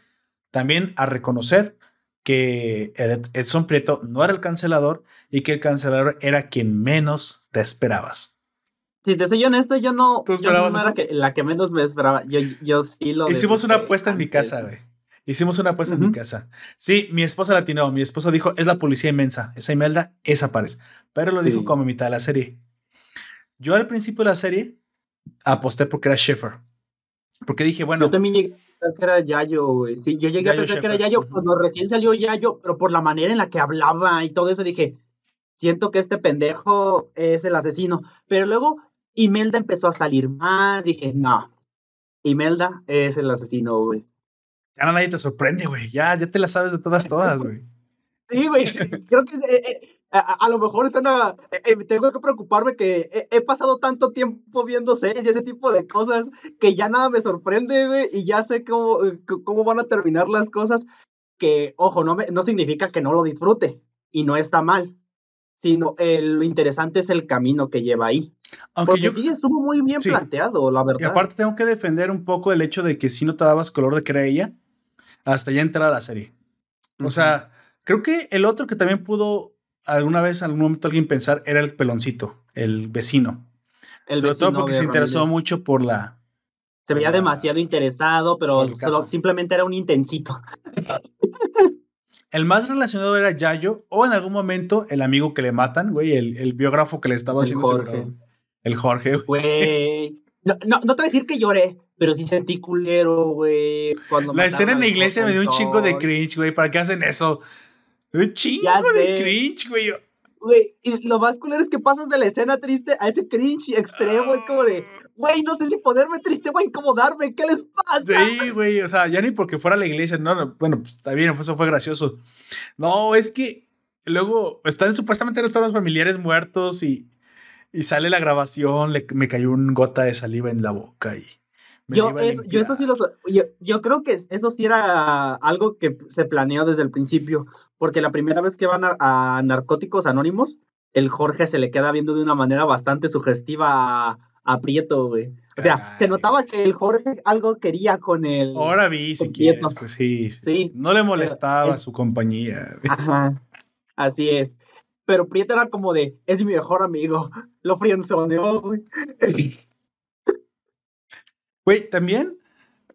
también a reconocer que Edson Prieto no era el cancelador y que el cancelador era quien menos te esperabas. Si te soy honesto, yo no, yo no era la que menos me esperaba. Yo, yo sí lo. Hicimos una apuesta en mi casa, güey. Hicimos una apuesta en mi casa. Sí, mi esposa la atinó. Mi esposa dijo: Es la policía inmensa. Esa Imelda, esa parece. Pero lo dijo como mitad de la serie. Yo al principio de la serie aposté porque era Schiffer. Porque dije, bueno. Yo también llegué a pensar que era Yayo, güey. Sí, yo llegué a pensar que era Yayo cuando recién salió Yayo, pero por la manera en la que hablaba y todo eso dije, siento que este pendejo es el asesino. Pero luego Imelda empezó a salir más, dije, no, Imelda es el asesino, güey. Ya no nadie te sorprende, güey. Ya, ya te la sabes de todas, todas, güey. sí, güey. Creo que eh, eh, a, lo mejor suena, eh, tengo que preocuparme que he, pasado tanto tiempo viendo series y ese tipo de cosas que ya nada me sorprende, güey, y ya sé cómo, cómo van a terminar las cosas. Que, ojo, no, me, no significa que no lo disfrute y no está mal, sino lo interesante es el camino que lleva ahí. Aunque Porque yo, sí estuvo muy bien planteado, la verdad. Y aparte tengo que defender un poco el hecho de que si no te dabas color de que era ella hasta ya entrar a la serie. O sea, creo que el otro que también pudo alguna vez, en algún momento alguien pensar era el peloncito, el vecino. El Sobre todo porque se interesó mucho por la... Se veía demasiado interesado, pero simplemente era un intensito. El más relacionado era Yayo, o en algún momento el amigo que le matan, güey, el, biógrafo que le estaba haciendo el Jorge, güey. No, no, no, te voy a decir que lloré, pero sí sentí culero, güey. La escena en la iglesia me dio un chingo de cringe, güey. ¿Para qué hacen eso? Un chingo de cringe, güey. Güey, y lo más culero es que pasas de la escena triste a ese cringe extremo. Es como de, güey, no sé si ponerme triste o incomodarme. ¿Qué les pasa? Sí, güey. O sea, ya ni porque fuera a la iglesia. No, bueno, pues está bien, eso fue gracioso. No, es que luego están supuestamente están los familiares muertos y y sale la grabación, le, me cayó un gota de saliva en la boca y... Yo, yo, eso sí lo yo, yo, creo que eso sí era algo que se planeó desde el principio, porque la primera vez que van a, Narcóticos Anónimos, el Jorge se le queda viendo de una manera bastante sugestiva a, Prieto, güey. O sea, se notaba que el Jorge algo quería con él. Ahora vi, si quieres, pues sí, sí, No le molestaba su compañía. Ajá, así es. Pero Prieto era como de, es mi mejor amigo. Lo frienzoneó, güey. Güey, también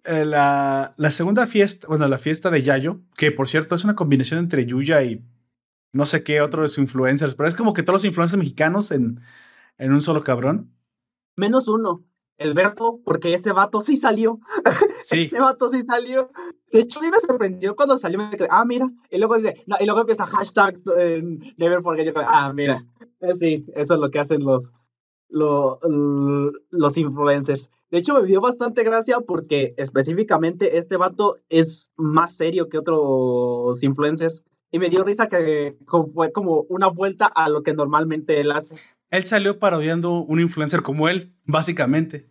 eh, la, la, segunda fiesta, bueno, la fiesta de Yayo, que por cierto es una combinación entre Yuya y no sé qué otros influencers, pero es como que todos los influencers mexicanos en, en un solo cabrón. Menos uno el verbo, porque ese vato sí salió. Sí. ese vato sí salió. De hecho, a mí me sorprendió cuando salió. Me quedé, ah, mira. Y luego dice, no, y luego empieza hashtag Never Forget. Yo, ah, mira. Eh, sí, eso es lo que hacen los, los, los influencers. De hecho, me dio bastante gracia porque específicamente este vato es más serio que otros influencers. Y me dio risa que fue como una vuelta a lo que normalmente él hace. Él salió parodiando un influencer como él, básicamente.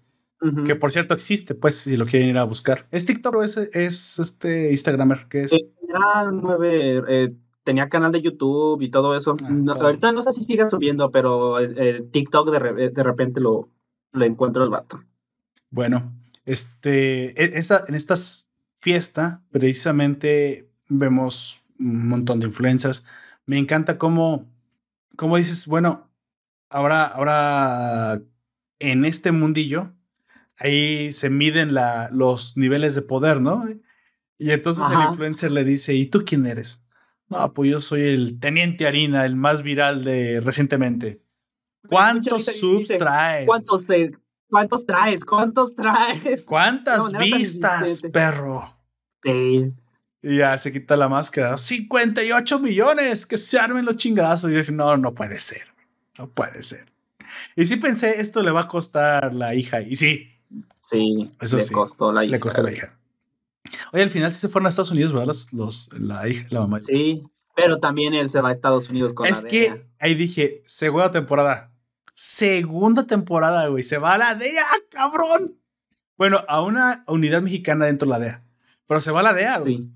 Que por cierto existe, pues, si lo quieren ir a buscar. ¿Es TikTok o es, es este Instagramer? ¿Qué es? Eh, tenía canal de YouTube y todo eso. Ah, ahorita no sé si sigue subiendo, pero el, TikTok de, de, repente lo, lo encuentro el vato. Bueno, este, e, esa, en estas fiestas precisamente vemos un montón de influencers. Me encanta cómo, cómo dices, bueno, ahora, ahora en este mundillo, ahí se miden la, los niveles de poder, ¿no? Y entonces el influencer le dice, ¿y tú quién eres? No, pues yo soy el teniente harina, el más viral de recientemente. ¿Cuántos subs traes? ¿Cuántos, ¿Cuántos traes? ¿Cuántos traes? ¿Cuántas vistas, perro? Sí. Y ya se quita la máscara. 58 millones, que se armen los chingazos. Y yo dije, no, no puede ser. No puede ser. Y sí pensé, esto le va a costar la hija. Y sí. Sí, eso le costó la hija. Le costó la hija. Oye, al final sí se fueron a Estados Unidos, ¿verdad? Los, la hija, la mamá. Sí, pero también él se va a Estados Unidos con es que ahí dije, segunda temporada. Segunda temporada, güey. Se va a la DEA, cabrón. Bueno, a una unidad mexicana dentro de la DEA. Pero se va a la DEA, güey.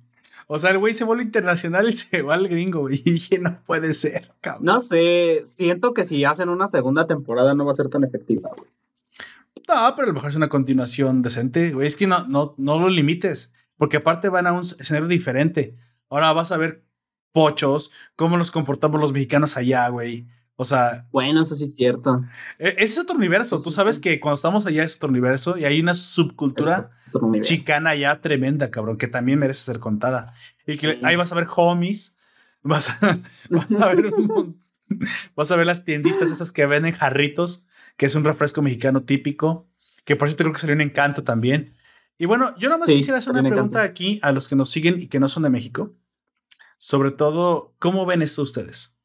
O sea, el güey se vuelve internacional y se va al gringo, güey. Y dije, no puede ser, cabrón. No sé, siento que si hacen una segunda temporada no va a ser tan efectiva, güey. No, pero a lo mejor es una continuación decente, güey. Es que no, no, no lo limites, porque aparte van a un escenario diferente. Ahora vas a ver pochos, cómo nos comportamos los mexicanos allá, güey. O sea. Bueno, eso sí es cierto. Ese es otro universo. Tú sabes que cuando estamos allá es otro universo y hay una subcultura chicana allá tremenda, cabrón, que también merece ser contada. Y que ahí vas a ver homies, vas a, ver vas a ver las tienditas esas que venden jarritos, que es un refresco mexicano típico, que por cierto creo que sería un encanto también. Y bueno, yo nada más quisiera hacer una pregunta aquí a los que nos siguen y que no son de México. Sobre todo, ¿cómo ven esto ustedes?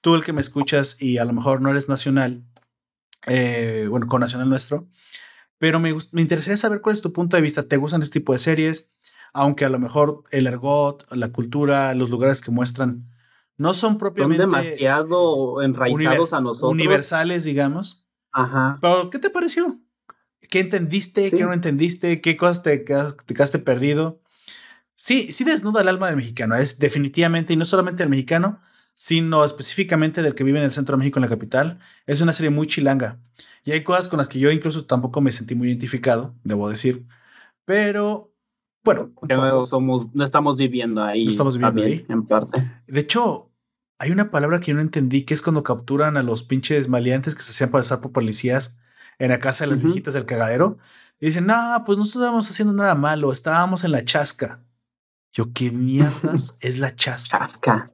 Tú, el que me escuchas y a lo mejor no eres nacional, eh, bueno, con nacional nuestro, pero me, me interesaría saber cuál es tu punto de vista. ¿Te gustan este tipo de series? Aunque a lo mejor el ergot, la cultura, los lugares que muestran no son propiamente. Son demasiado enraizados a nosotros. Universales, digamos. Ajá. Pero, ¿qué te pareció? ¿Qué entendiste? ¿Qué no entendiste? ¿Qué cosas te, te quedaste perdido? Sí, sí desnuda el alma del mexicano, es definitivamente, y no solamente del mexicano, sino específicamente del que vive en el centro de México, en la capital. Es una serie muy chilanga. Y hay cosas con las que yo incluso tampoco me sentí muy identificado, debo decir. Pero, bueno. No, somos, no estamos viviendo ahí. No estamos viviendo ahí. En parte. De hecho, hay una palabra que yo no entendí, que es cuando capturan a los pinches maleantes que se hacían pasar por policías en la casa de las viejitas del cagadero. Y dicen, no, pues no estábamos haciendo nada malo, estábamos en la chasca. Yo, ¿qué mierdas es la chasca?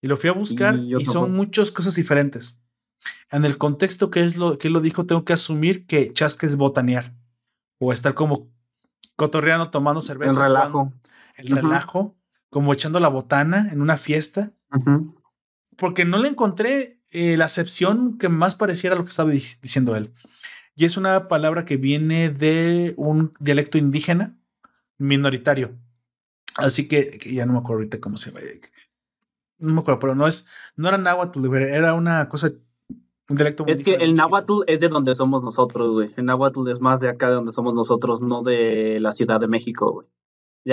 Y lo fui a buscar y, son muchas cosas diferentes. En el contexto que es lo que lo dijo, tengo que asumir que chasca es botanear o estar como cotorreando, tomando cerveza. En relajo. El relajo, como echando la botana en una fiesta. Porque no le encontré eh, la acepción que más pareciera lo que estaba diciendo él. Y es una palabra que viene de un dialecto indígena minoritario. Así que, ya no me acuerdo ahorita cómo se llama. No me acuerdo, pero no es, no era náhuatl, era una cosa, un dialecto Es que el náhuatl es de donde somos nosotros, güey. El náhuatl es más de acá de donde somos nosotros, no de la Ciudad de México, güey.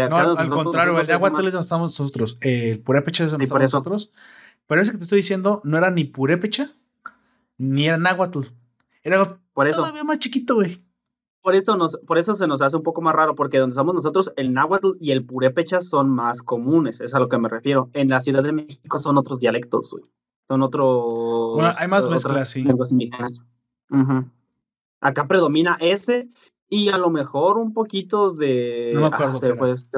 no, al contrario, el náhuatl es donde estamos nosotros. El purépecha es donde estamos nosotros. Pero ese que te estoy diciendo no era ni purépecha, ni era náhuatl. Era por eso. todavía más chiquito, güey por eso, nos, por eso se nos hace un poco más raro, porque donde estamos nosotros, el náhuatl y el purépecha son más comunes, es a lo que me refiero. En la Ciudad de México son otros dialectos, güey. Son otros. Bueno, hay más mezclas, sí. Acá predomina ese y a lo mejor un poquito de. No me acuerdo. pues,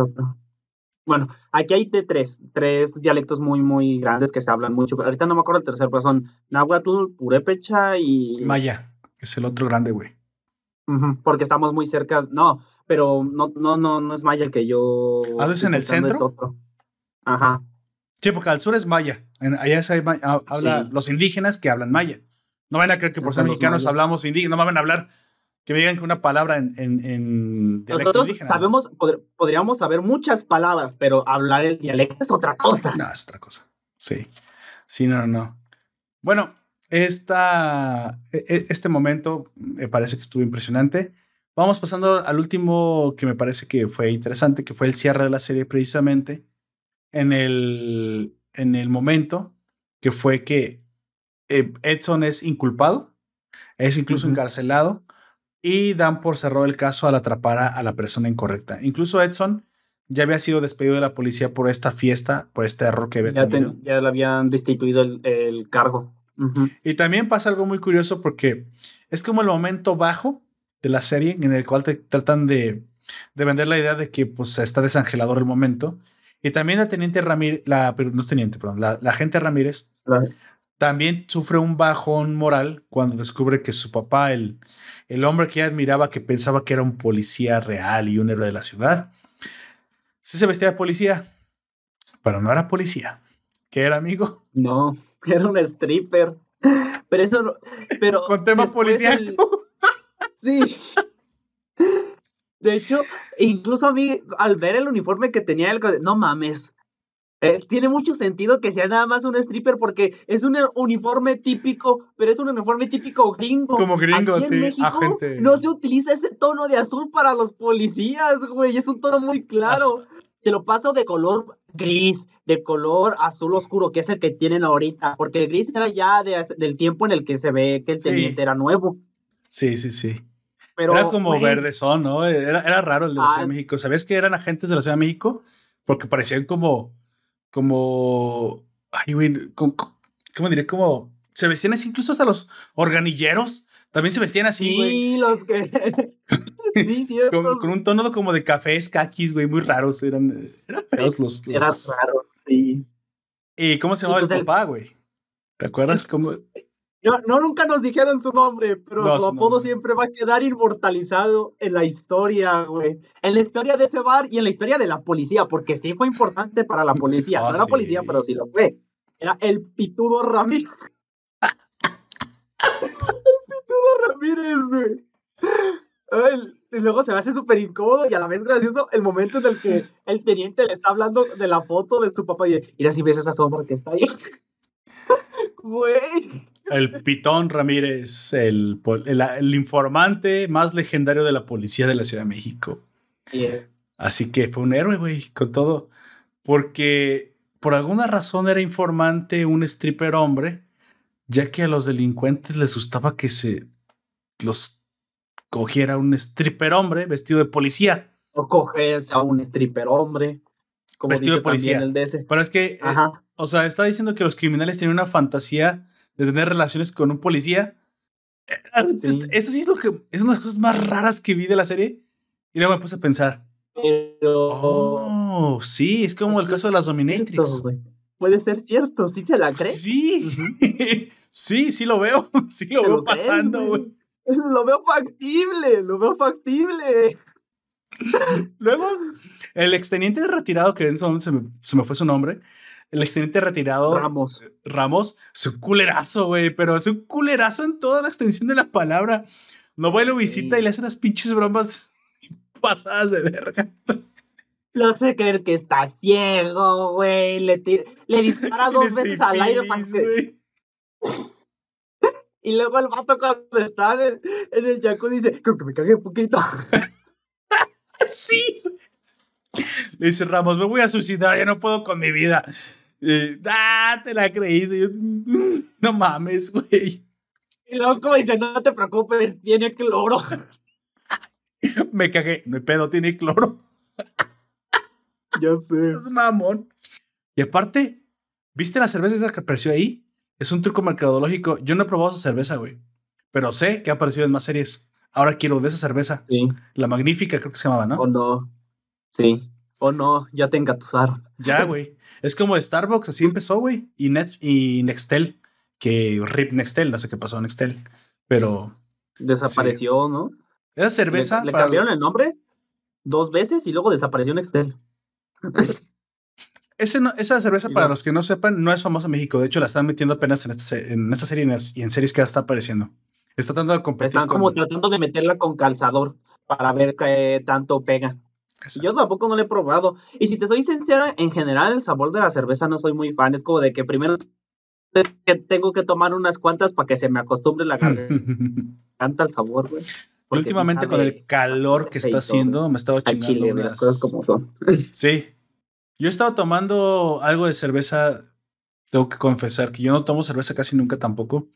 bueno, aquí hay de tres, tres dialectos muy, muy grandes que se hablan mucho. Ahorita no me acuerdo el tercer, pero son náhuatl, purépecha y. Maya, es el otro grande, güey porque estamos muy cerca. No, pero no, no, no, no es maya que yo. ¿Ah, es en el centro? Ajá. Sí, porque al sur es maya. allá se habla los indígenas que hablan maya. No van a creer que por ser mexicanos hablamos indígena, no van a hablar que me digan que una palabra en, en, Nosotros sabemos, podríamos saber muchas palabras, pero hablar el dialecto es otra cosa. No, es otra cosa. Sí. Sí, no, no. Bueno, esta, e, e, este momento me parece que estuvo impresionante. Vamos pasando al último que me parece que fue interesante, que fue el cierre de la serie precisamente en el, en el momento que fue que eh, Edson es inculpado, es incluso encarcelado y dan por cerrado el caso al atrapar a la persona incorrecta. Incluso Edson ya había sido despedido de la policía por esta fiesta, por este error que había ya ya le habían destituido el cargo. Y también pasa algo muy curioso porque es como el momento bajo de la serie en el cual te tratan de, de vender la idea de que pues está desangelador el momento. Y también la teniente Ramírez, la, no es teniente, perdón, la, la gente Ramírez también sufre un bajón moral cuando descubre que su papá, el, el hombre que admiraba, que pensaba que era un policía real y un héroe de la ciudad, sí se vestía de policía, pero no era policía. ¿Qué era, amigo? No, era un stripper. Pero eso, pero... Con tema policial. Sí. De hecho, incluso a mí, al ver el uniforme que tenía, el... no mames, eh, tiene mucho sentido que sea nada más un stripper porque es un uniforme típico, pero es un uniforme típico gringo. Como gringo, sí. México, No se utiliza ese tono de azul para los policías, güey. Es un tono muy claro. Te lo paso de color gris, de color azul oscuro, que es el que tienen ahorita, porque el gris era ya del tiempo en el que se ve que el teniente era nuevo. Sí, sí, sí. Pero, era como verde son, ¿no? Era, era raro el de la Ciudad de ah. México. ¿Sabes que eran agentes de la Ciudad de México? Porque parecían como como, ay, güey, ¿cómo diré? Como, se vestían así, incluso hasta los organilleros también se vestían así, güey. Sí, los que... sí, con, con, un tono como de cafés, caquis, güey, muy raros, eran, eran feos los, Era raro, sí. ¿Y cómo se llamaba el papá, güey? ¿Te acuerdas cómo...? No, no, nunca nos dijeron su nombre, pero su apodo siempre va a quedar inmortalizado en la historia, güey. En la historia de ese bar y en la historia de la policía, porque sí fue importante para la policía. no era policía, pero sí lo fue. Era el Pitudo Ramírez. el Pitudo Ramírez, güey. Y luego se me hace súper incómodo y a la vez gracioso el momento en el que el teniente le está hablando de la foto de su papá y mira si ves esa sombra que está ahí. Güey. El Pitón Ramírez, el, el, informante más legendario de la policía de la Ciudad de México. Así que fue un héroe, güey, con todo. Porque por alguna razón era informante un stripper hombre, ya que a los delincuentes les gustaba que se los cogiera un stripper hombre vestido de policía. O coges a un stripper hombre. vestido de policía. Pero es que, eh, o sea, está diciendo que los criminales tienen una fantasía de tener relaciones con un policía. Esto, sí es lo que es una de las cosas más raras que vi de la serie. Y luego me puse a pensar. Pero. Oh, sí, es como el caso de las Dominatrix. Puede ser cierto, ¿sí se la crees? Sí, sí, sí lo veo. Sí lo veo pasando, güey. Lo veo factible, lo veo factible. Luego, el exteniente retirado, que en se me, se me fue su nombre, el exteniente retirado. Ramos. Ramos, es un culerazo, güey, pero es un culerazo en toda la extensión de la palabra. No va y lo visita y le hace unas pinches bromas pasadas de verga. Lo sé creer que está ciego, güey. Le, le dispara dos veces al aire para que... Y luego el vato cuando está en el, en dice, creo que me cagué un poquito. sí. Le dice Ramos, me voy a suicidar, ya no puedo con mi vida. ah, te la creíste. no mames, güey. Y luego como dice, no te preocupes, tiene cloro. me cagué, no hay pedo, tiene cloro. ya sé. Es mamón. Y aparte, ¿viste la cerveza que apareció ahí? Es un truco mercadológico. Yo no he probado esa cerveza, güey. Pero sé que ha aparecido en más series. Ahora quiero de esa cerveza. Sí. La magnífica, creo que se llamaba, ¿no? O no. Sí. O no, ya te engatusaron. Ya, güey. Es como Starbucks, así empezó, güey. Y, Net, y Nextel, que RIP Nextel, no sé qué pasó a Nextel, pero... Desapareció, ¿no? Esa cerveza... ¿Le, cambiaron el nombre dos veces y luego desapareció Nextel. Ese esa cerveza, para los que no sepan, no es famosa en México. De hecho, la están metiendo apenas en esta, en esta serie y en series que ya está apareciendo. Está tratando de competir. Están como tratando de meterla con calzador para ver qué tanto pega. Yo tampoco no lo he probado. Y si te soy sincera, en general el sabor de la cerveza no soy muy fan. Es como de que primero tengo que tomar unas cuantas para que se me acostumbre la garganta al sabor, güey. Últimamente con el calor que está haciendo, me estaba chingando unas... cosas como son. sí. Yo he estado tomando algo de cerveza, tengo que confesar que yo no tomo cerveza casi nunca tampoco,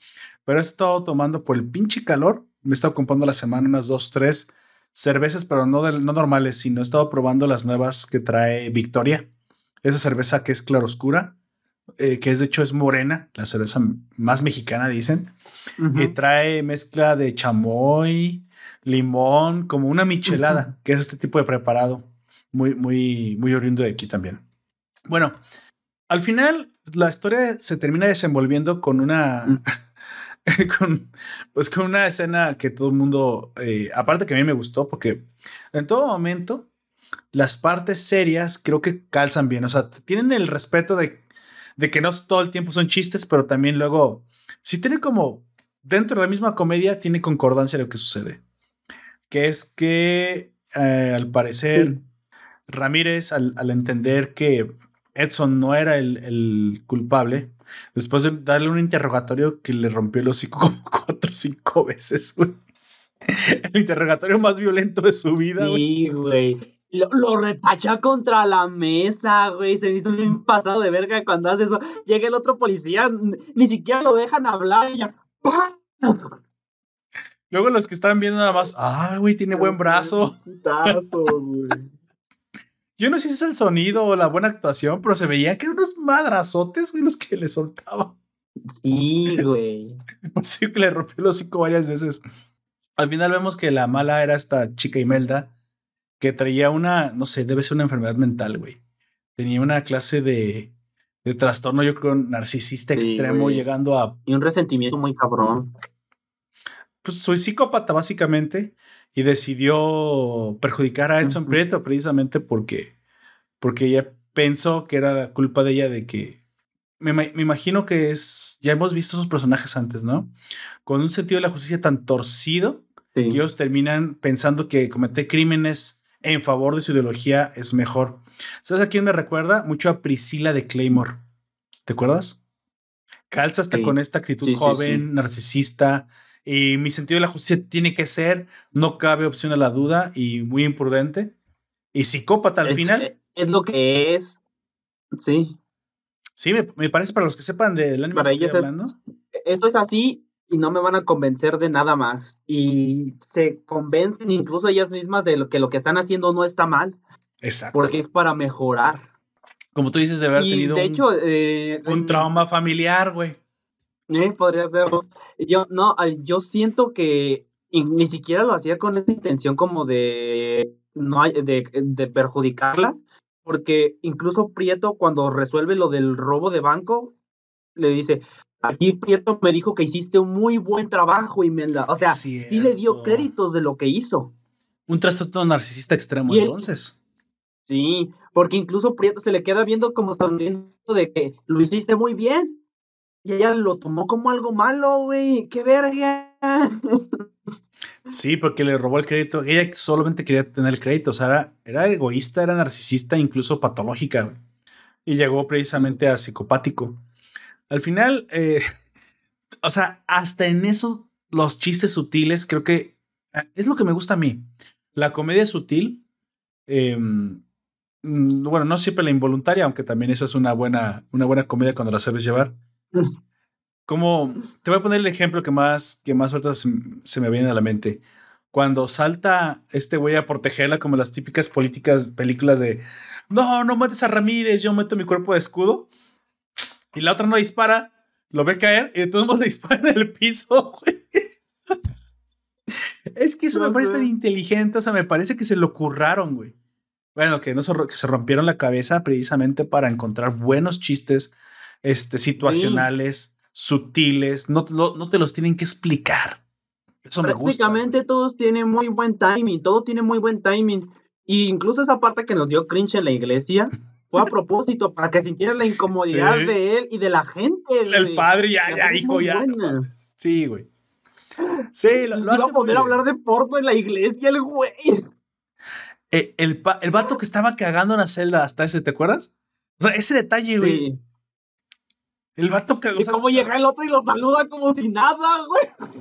pero he estado tomando por el pinche calor, me he estado comprando la semana unas dos, tres cervezas, pero no, no normales, sino he estado probando las nuevas que trae Victoria. Esa cerveza que es claroscura, eh, que es de hecho es morena, la cerveza más mexicana, dicen. Y trae mezcla de chamoy, limón, como una michelada, que es este tipo de preparado. Muy, muy, muy oriundo de aquí también. Bueno, al final la historia se termina desenvolviendo con una. Con, pues con una escena que todo el mundo, eh, aparte que a mí me gustó, porque en todo momento las partes serias creo que calzan bien. O sea, tienen el respeto de, de que no todo el tiempo son chistes, pero también luego, si tiene como dentro de la misma comedia, tiene concordancia lo que sucede. Que es que eh, al parecer Ramírez, al, entender que Edson no era el, culpable, después de darle un interrogatorio que le rompió el hocico como cuatro o cinco veces, El interrogatorio más violento de su vida, Sí, güey. Lo, lo, retacha contra la mesa, güey. Se me hizo un pasado de verga cuando hace eso. Llega el otro policía, ni siquiera lo dejan hablar y ya. Luego los que estaban viendo nada más, ah, güey, tiene buen brazo. Yo no sé si es el sonido o la buena actuación, pero se veía que eran unos madrazotes, güey, los que le soltaban. Sí, güey. sí, que le rompió los hocico varias veces. Al final vemos que la mala era esta chica Imelda, que traía una, no sé, debe ser una enfermedad mental, güey. Tenía una clase de, de trastorno, yo creo, narcisista extremo, llegando a... Y un resentimiento muy cabrón. Pues soy psicópata, básicamente, y decidió perjudicar a Edson Prieto precisamente porque, porque ella pensó que era la culpa de ella de que... Me, me, imagino que es... Ya hemos visto esos personajes antes, ¿no? Con un sentido de la justicia tan torcido que ellos terminan pensando que cometer crímenes en favor de su ideología es mejor. ¿Sabes a quién me recuerda? Mucho a Priscila de Claymore. ¿Te acuerdas? Calza hasta con esta actitud joven, narcisista. Y mi sentido de la justicia tiene que ser, no cabe opción a la duda y muy imprudente. Y psicópata al final. Eh, es lo que es. Sí. Sí, me, parece para los que sepan del anime para que estoy hablando. esto es así y no me van a convencer de nada más. Y se convencen incluso ellas mismas de lo que lo que están haciendo no está mal. Exacto. Porque es para mejorar. Como tú dices, de haber tenido de un, hecho, eh, un trauma familiar, güey. Eh, podría serlo. Yo, no, yo siento que ni siquiera lo hacía con esa intención como de, no de, de perjudicarla, porque incluso Prieto cuando resuelve lo del robo de banco, le dice, aquí Prieto me dijo que hiciste un muy buen trabajo, Imelda. O sea, sí le dio créditos de lo que hizo. Un trastorno narcisista extremo, entonces. Sí, porque incluso Prieto se le queda viendo como sonriendo de que lo hiciste muy bien. Y ella lo tomó como algo malo, güey. ¡Qué verga! Sí, porque le robó el crédito. Ella solamente quería tener el crédito. O sea, era, egoísta, era narcisista, incluso patológica. Y llegó precisamente a psicopático. Al final, eh, o sea, hasta en esos, los chistes sutiles, creo que ah, es lo que me gusta a mí. La comedia sutil, em, mm, bueno, no siempre la involuntaria, aunque también esa es una buena, una buena comedia cuando la sabes llevar. Como, te voy a poner el ejemplo que más, que más ahorita se, me viene a la mente. Cuando salta este güey a protegerla, como las típicas políticas, películas de no, no mates a Ramírez, yo meto mi cuerpo de escudo. Y la otra no dispara, lo ve caer y de todos modos le dispara en el piso. es que eso me parece tan inteligente, o sea, me parece que se lo curraron, güey. Bueno, que, no se, que se rompieron la cabeza precisamente para encontrar buenos chistes este, situacionales, sutiles, no, no, te los tienen que explicar. Eso me gusta. Prácticamente todos tienen muy buen timing, todo tiene muy buen timing. Y incluso esa parte que nos dio cringe en la iglesia fue a propósito, para que sintieran la incomodidad de él y de la gente. El padre ya, ya, hijo, ya. Sí, güey. Sí, lo, lo Iba a poder hablar de porno en la iglesia, el güey. Eh, el, el vato que estaba cagando en la celda hasta ese, ¿te acuerdas? O sea, ese detalle, güey. El vato cagó. Y cómo llega el otro y lo saluda como si nada, güey.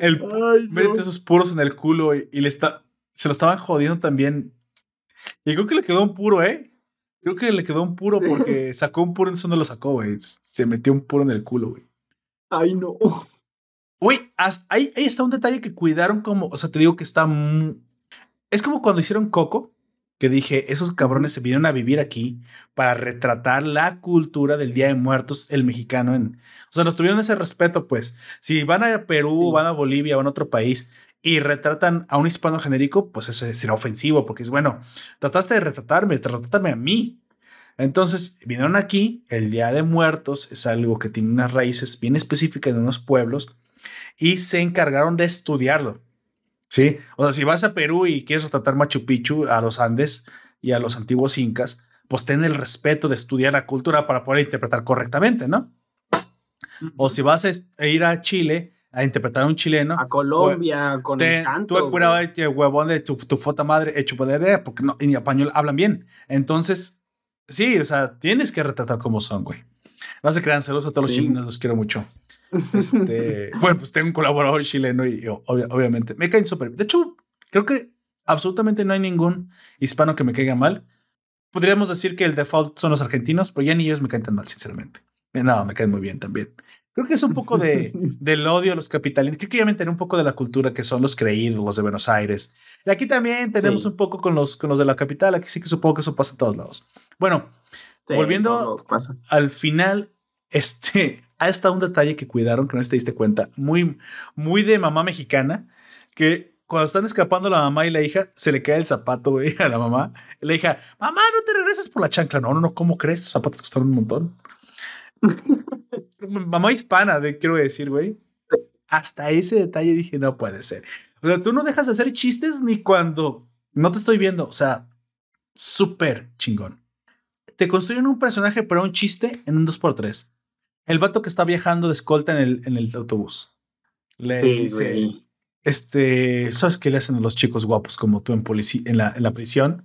El, mete esos puros en el culo y, y le está, se lo estaban jodiendo también. Y creo que le quedó un puro, ¿eh? Creo que le quedó un puro porque sacó un puro, entonces no lo sacó, güey. Se metió un puro en el culo, güey. Ay, no. Güey, ahí, ahí está un detalle que cuidaron como, o sea, te digo que está... Es como cuando hicieron Coco, que dije, esos cabrones se vinieron a vivir aquí para retratar la cultura del Día de Muertos, el mexicano. En, o sea, nos tuvieron ese respeto, pues. Si van a Perú, van a Bolivia, van a otro país y retratan a un hispano genérico, pues eso será ofensivo, porque es bueno, trataste de retratarme, trátame a mí. Entonces, vinieron aquí, el Día de Muertos es algo que tiene unas raíces bien específicas de unos pueblos y se encargaron de estudiarlo. Sí, o sea, si vas a Perú y quieres retratar Machu Picchu, a los Andes y a los antiguos incas, pues ten el respeto de estudiar la cultura para poder interpretar correctamente, ¿no? O si vas a ir a Chile a interpretar a un chileno. A Colombia, pues, con el canto. Tú cuidado de huevón de tu, tu foto madre hecho poder, porque no, en español hablan bien. Entonces, sí, o sea, tienes que retratar como son, güey. No se crean, saludos a todos los chilenos, los quiero mucho. Este, bueno, pues tengo un colaborador chileno y obviamente me caen súper. De hecho, creo que absolutamente no hay ningún hispano que me caiga mal. Podríamos decir que el default son los argentinos, pero ya ni ellos me caen tan mal, sinceramente. No, me caen muy bien también. Creo que es un poco de, del odio a los capitalinos. Creo que ya me enteré un poco de la cultura que son los creídos, los de Buenos Aires. Y aquí también tenemos un poco con los, con los de la capital. Aquí sí que supongo que eso pasa en todos lados. Bueno, volviendo al final, este, ha estado un detalle que cuidaron, que no te diste cuenta, muy, muy de mamá mexicana, que cuando están escapando la mamá y la hija, se le cae el zapato, güey, a la mamá. la hija, mamá, no te regreses por la chancla. No, no, no, ¿cómo crees? Estos zapatos costaron un montón. mamá hispana, de, quiero decir, güey. Hasta ese detalle dije, no puede ser. O sea, tú no dejas de hacer chistes ni cuando no te estoy viendo. O sea, súper chingón. Te construyen un personaje para un chiste en un 2x3. El vato que está viajando de escolta en el, en el autobús. Le dice, este, ¿sabes qué le hacen a los chicos guapos como tú en, policía, en, la, en la prisión?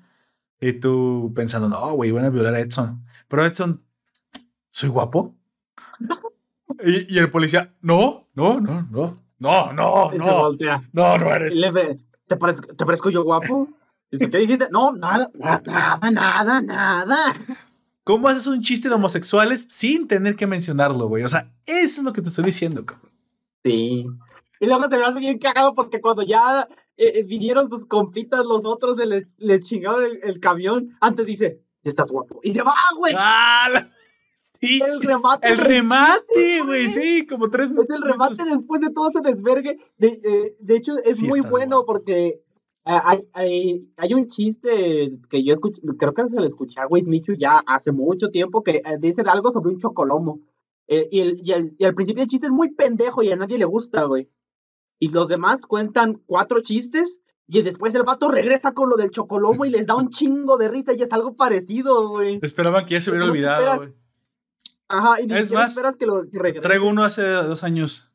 Y tú pensando, no, güey, van a violar a Edson. Pero Edson, ¿soy guapo? y, y, el policía, no, no, no, no, no, no, no. No, no eres. ¿Te, parezco, ¿Te parezco yo guapo? ¿Qué dijiste? No, nada, nada, nada, nada. ¿Cómo haces un chiste de homosexuales sin tener que mencionarlo, güey? O sea, eso es lo que te estoy diciendo, cabrón. Sí. Y luego se me hace bien cagado porque cuando ya eh, eh, vinieron sus compitas, los otros le, le chingaron el, camión, antes dice, estás guapo. Y se va, güey. ¡Ah! Sí. El remate. El remate, güey, sí, como tres Es el remate después de todo ese desvergue. De, eh, de hecho, es muy bueno porque hay, hay, hay, un chiste que yo escuché, creo que se lo escuché a Michu ya hace mucho tiempo, que dice algo sobre un chocolomo. y, el, y, el, y al principio el chiste es muy pendejo y a nadie le gusta, güey y los demás cuentan cuatro chistes y después el vato regresa con lo del chocolomo y les da un chingo de risa y es algo parecido, güey. Esperaban que ya se hubiera olvidado, güey. Ajá, y es más, esperas que lo. Traigo uno hace dos años.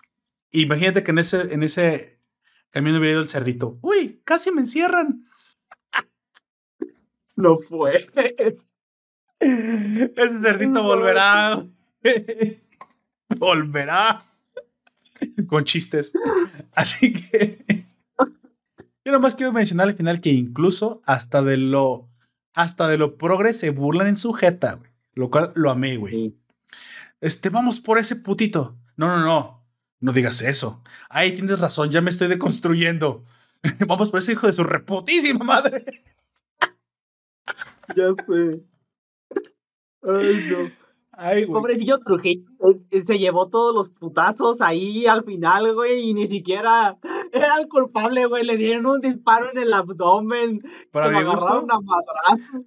Imagínate que en ese, en ese camión hubiera ido el cerdito. Uy, casi me encierran. No fue. Ese cerdito volverá. volverá con chistes. Así que yo nomás quiero mencionar al final que incluso hasta de lo hasta de lo progres se burlan en su jeta, güey. Lo cual lo amé, güey. Este, vamos por ese putito. No, no, no. No digas eso. Ay, tienes razón, ya me estoy deconstruyendo. vamos por ese hijo de su reputísima madre. ya sé. Ay, no. Ay, Pobrecillo Trujillo se llevó todos los putazos ahí al final, güey, y ni siquiera era el culpable, güey. Le dieron un disparo en el abdomen. Para mi gusto,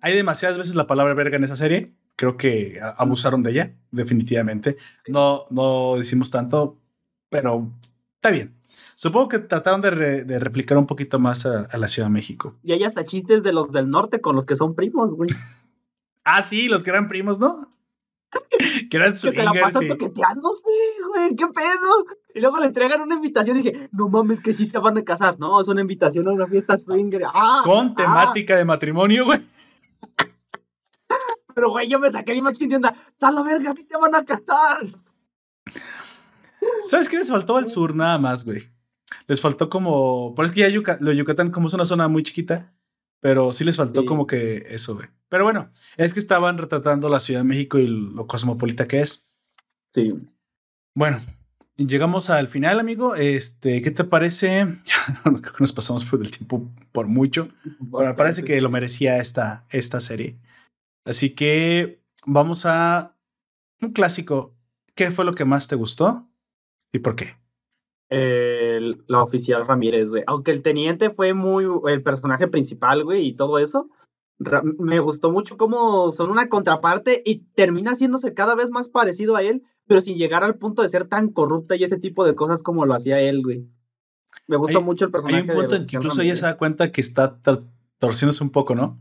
hay demasiadas veces la palabra verga en esa serie. Creo que abusaron de ella, definitivamente. No, no decimos tanto, pero está bien. Supongo que trataron de, de replicar un poquito más a, a, la Ciudad de México. Y hay hasta chistes de los del norte con los que son primos, güey. ah, sí, los que eran primos, ¿no? que eran swingers. Que te la pasan güey, qué pedo. Y luego le entregan una invitación y dije, no mames, que sí se van a casar. No, es una invitación a una fiesta swinger. Ah, Con ah. temática de matrimonio, güey. Pero, güey, yo me saqué mi machín de onda. ¡Está la verga, sí te van a casar! ¿Sabes qué les faltó al sur nada más, güey? Les faltó como. Por es que ya lo Yucatán, como es una zona muy chiquita, pero sí les faltó como que eso, güey. Pero bueno, es que estaban retratando la Ciudad de México y lo cosmopolita que es. Sí. Bueno, llegamos al final, amigo. Este, ¿qué te parece? Creo que nos pasamos por el tiempo por mucho. Pero parece que lo merecía esta, esta serie. Así que vamos a un clásico. ¿Qué fue lo que más te gustó y por qué? la oficial Ramírez, güey. Aunque el teniente fue muy el personaje principal, güey, y todo eso, me gustó mucho cómo son una contraparte y termina haciéndose cada vez más parecido a él, pero sin llegar al punto de ser tan corrupta y ese tipo de cosas como lo hacía él, güey. Me gusta mucho el personaje. Hay un punto en que incluso ella se da cuenta que está torciéndose un poco, ¿no?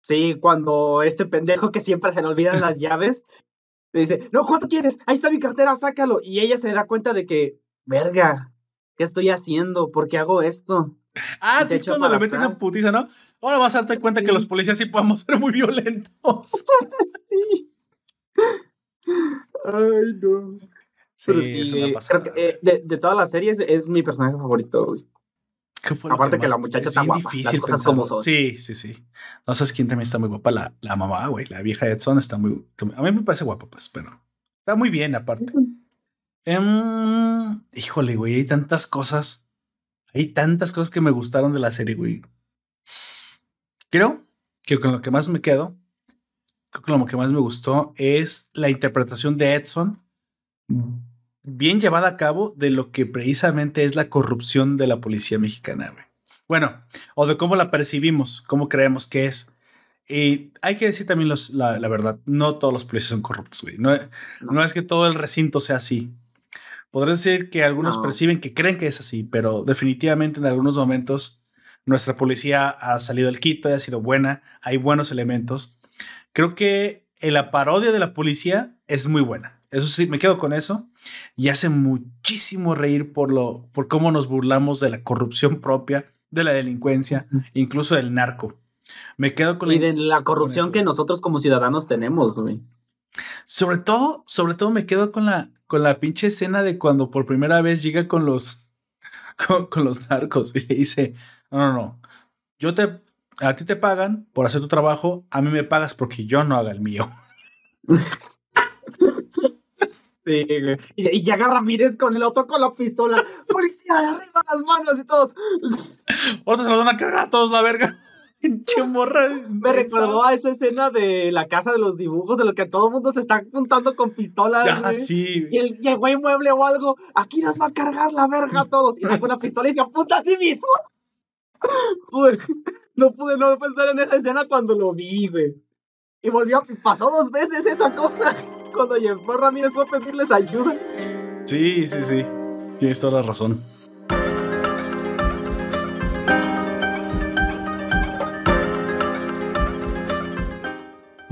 Sí, cuando este pendejo que siempre se le olvidan las llaves, le dice, no, ¿cuánto quieres? Ahí está mi cartera, sácalo. Y ella se da cuenta de que, verga, ¿qué estoy haciendo? ¿Por qué hago esto? Ah, sí, es cuando le meten una putiza, ¿no? Ahora vas a darte cuenta que los policías sí podemos ser muy violentos. sí. Ay, no. Sí, eso me Creo que, eh, de, de, todas las series es mi personaje favorito, güey. Aparte que, la muchacha está guapa. Difícil las como son. Sí, sí, sí. No sabes quién también está muy guapa. La, la mamá, güey. La vieja Edson está muy. A mí me parece guapa, pues, pero está muy bien, aparte. Em, híjole, güey. Hay tantas cosas. Hay tantas cosas que me gustaron de la serie, güey. Creo que con lo que más me quedo, creo que lo que más me gustó es la interpretación de Edson bien llevada a cabo de lo que precisamente es la corrupción de la policía mexicana, güey. Bueno, o de cómo la percibimos, cómo creemos que es. Y hay que decir también los, la, verdad, no todos los policías son corruptos, güey. No, no. es que todo el recinto sea así. Podría decir que algunos perciben que creen que es así, pero definitivamente en algunos momentos nuestra policía ha salido del quito y ha sido buena, hay buenos elementos. Creo que la parodia de la policía es muy buena. Eso sí, me quedo con eso. Y hace muchísimo reír por lo, por cómo nos burlamos de la corrupción propia, de la delincuencia, incluso del narco. Me quedo con y de la corrupción que nosotros como ciudadanos tenemos, güey. Sobre todo, sobre todo me quedo con la, con la pinche escena de cuando por primera vez llega con los, con, los narcos y le dice, no, no, no, yo te, a ti te pagan por hacer tu trabajo, a mí me pagas porque yo no haga el mío. Sí, Y, y llega Ramírez con el otro con la pistola. ¡Policía, arriba las manos y todos! Ahora se los van a cagar a todos la verga. Pinche morra. Me recordó a esa escena de la casa de los dibujos, de lo que todo el mundo se está juntando con pistolas. Ah, sí. Y el, y el, güey mueble o algo, aquí nos va a cargar la verga a todos. Y saca una pistola y se apunta a ti mismo. no pude no pensar en esa escena cuando lo vi, güey. Y volvió, pasó dos veces esa cosa cuando llegó Ramírez fue a pedirles ayuda. Sí, sí, sí. Tienes toda la razón.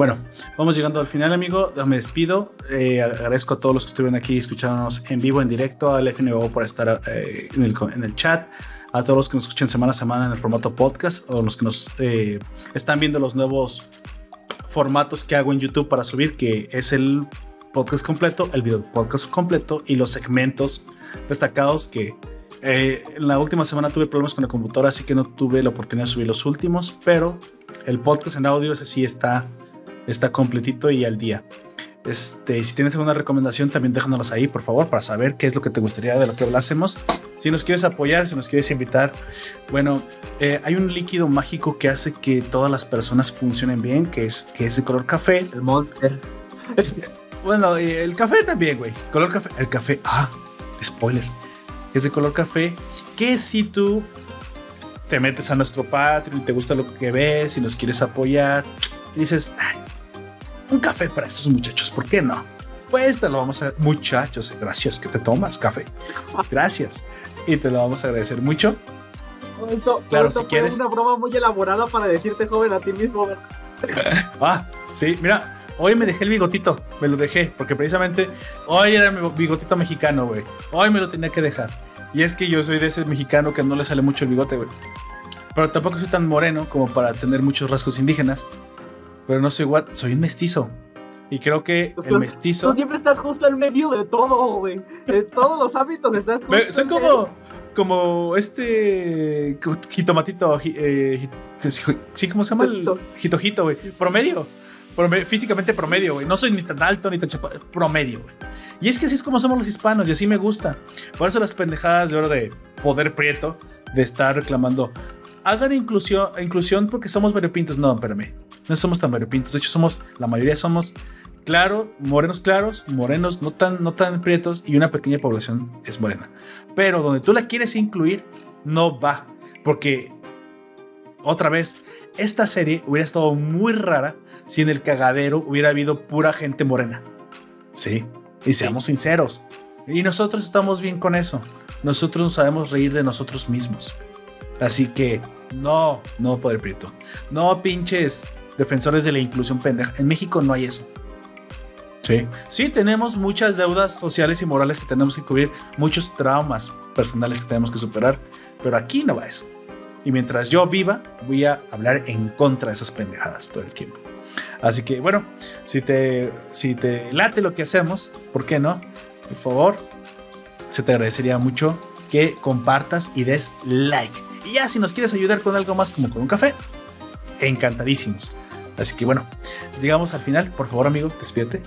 Bueno, vamos llegando al final, amigo. Me despido. Eh, agradezco a todos los que estuvieron aquí escuchándonos en vivo, en directo, al FNBO por estar eh, en, el, chat, a todos los que nos escuchan semana a semana en el formato podcast, o los que nos eh, están viendo los nuevos formatos que hago en YouTube para subir, que es el podcast completo, el video podcast completo y los segmentos destacados que eh, en la última semana tuve problemas con la computadora, así que no tuve la oportunidad de subir los últimos, pero el podcast en audio ese sí está, está completito y al día. Este, si tienes alguna recomendación, también déjanos ahí, por favor, para saber qué es lo que te gustaría de lo que hablásemos. Si nos quieres apoyar, si nos quieres invitar, bueno, eh, hay un líquido mágico que hace que todas las personas funcionen bien, que es, que es de color café. El Monster. bueno, el café también, güey. Color café. El café, ah, spoiler. Es de color café. Que si tú te metes a nuestro Patreon y te gusta lo que ves y nos quieres apoyar, y dices, ay, un café para estos muchachos, ¿por qué no? Pues te lo vamos a... Muchachos, gracias que te tomas café. Gracias. Y te lo vamos a agradecer mucho. claro, si quieres. una broma muy elaborada para decirte joven a ti mismo. ah, sí, mira, hoy me dejé el bigotito, me lo dejé, porque precisamente hoy era mi bigotito mexicano, güey. Hoy me lo tenía que dejar. Y es que yo soy de ese mexicano que no le sale mucho el bigote, güey. Pero tampoco soy tan moreno como para tener muchos rasgos indígenas pero no soy igual, soy un mestizo. Y creo que el mestizo. Tú siempre estás justo en medio de todo, güey. De todos los hábitos estás justo Soy como. Como este. Jitomatito. Eh, sí, ¿cómo se llama? Jitojito, güey. Promedio. Físicamente promedio, güey. No soy ni tan alto ni tan chaparro. Promedio, güey. Y es que así es como somos los hispanos y así me gusta. Por eso las pendejadas de oro de poder prieto, de estar reclamando. Hagan inclusión, inclusión porque somos variopintos. No, espérame no somos tan variopintos. De hecho, somos, la mayoría somos claro, morenos claros, morenos no tan, no tan prietos y una pequeña población es morena. Pero donde tú la quieres incluir, no va. Porque, otra vez, esta serie hubiera estado muy rara si en el cagadero hubiera habido pura gente morena. Sí, y seamos sinceros. Y nosotros estamos bien con eso. nosotros no sabemos reír de nosotros mismos. Así que no, no, Poder Prieto. No pinches defensores de la inclusión pendeja. En México no hay eso. Sí. Sí, tenemos muchas deudas sociales y morales que tenemos que cubrir, muchos traumas personales que tenemos que superar, pero aquí no va eso. Y mientras yo viva, voy a hablar en contra de esas pendejadas todo el tiempo. Así que bueno, si te, si te late lo que hacemos, ¿por qué no? Por favor, se te agradecería mucho que compartas y des like. Y ya si nos quieres ayudar con algo más como con un café, encantadísimos. Así que bueno, llegamos al final. Por favor, amigo, despídete.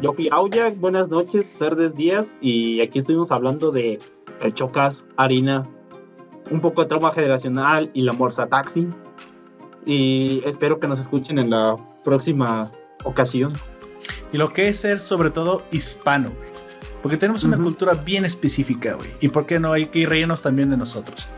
Yo fui Auya, buenas noches, tardes, días. Y aquí estuvimos hablando de el chocas, harina, un poco de trauma generacional y la morsa taxi. Y espero que nos escuchen en la próxima ocasión. Y lo que es ser sobre todo hispano, porque tenemos una cultura bien específica, güey. Y por qué no hay que reírnos también de nosotros.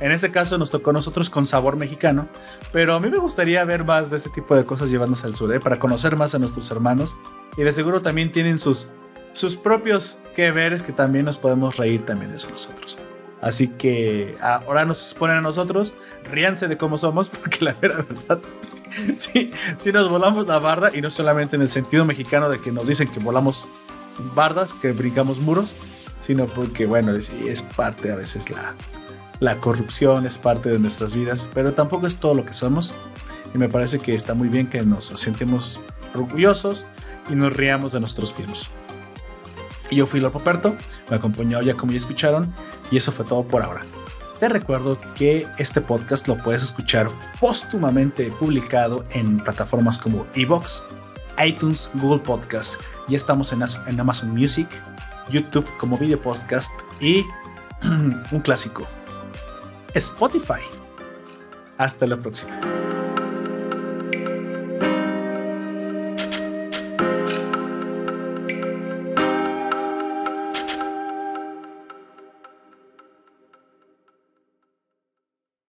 En este caso nos tocó a nosotros con sabor mexicano, pero a mí me gustaría ver más de este tipo de cosas llevándose al sur, ¿eh? para conocer más a nuestros hermanos. Y de seguro también tienen sus, sus propios que veres que también nos podemos reír también de eso nosotros. Así que ahora nos ponen a nosotros, ríanse de cómo somos, porque la verdad, sí, sí nos volamos la barda y no solamente en el sentido mexicano de que nos dicen que volamos bardas, que brincamos muros, sino porque, bueno, es, es parte a veces la, la corrupción, es parte de nuestras vidas, pero tampoco es todo lo que somos. Y me parece que está muy bien que nos sentemos orgullosos y nos riamos de nosotros mismos. Y yo fui Lorpo Perto, me acompañó ya como ya escucharon, y eso fue todo por ahora. Te recuerdo que este podcast lo puedes escuchar póstumamente publicado en plataformas como Evox, iTunes, Google Podcast. Ya estamos en, Amazon Music, YouTube como video podcast y un clásico, Spotify. Hasta la próxima.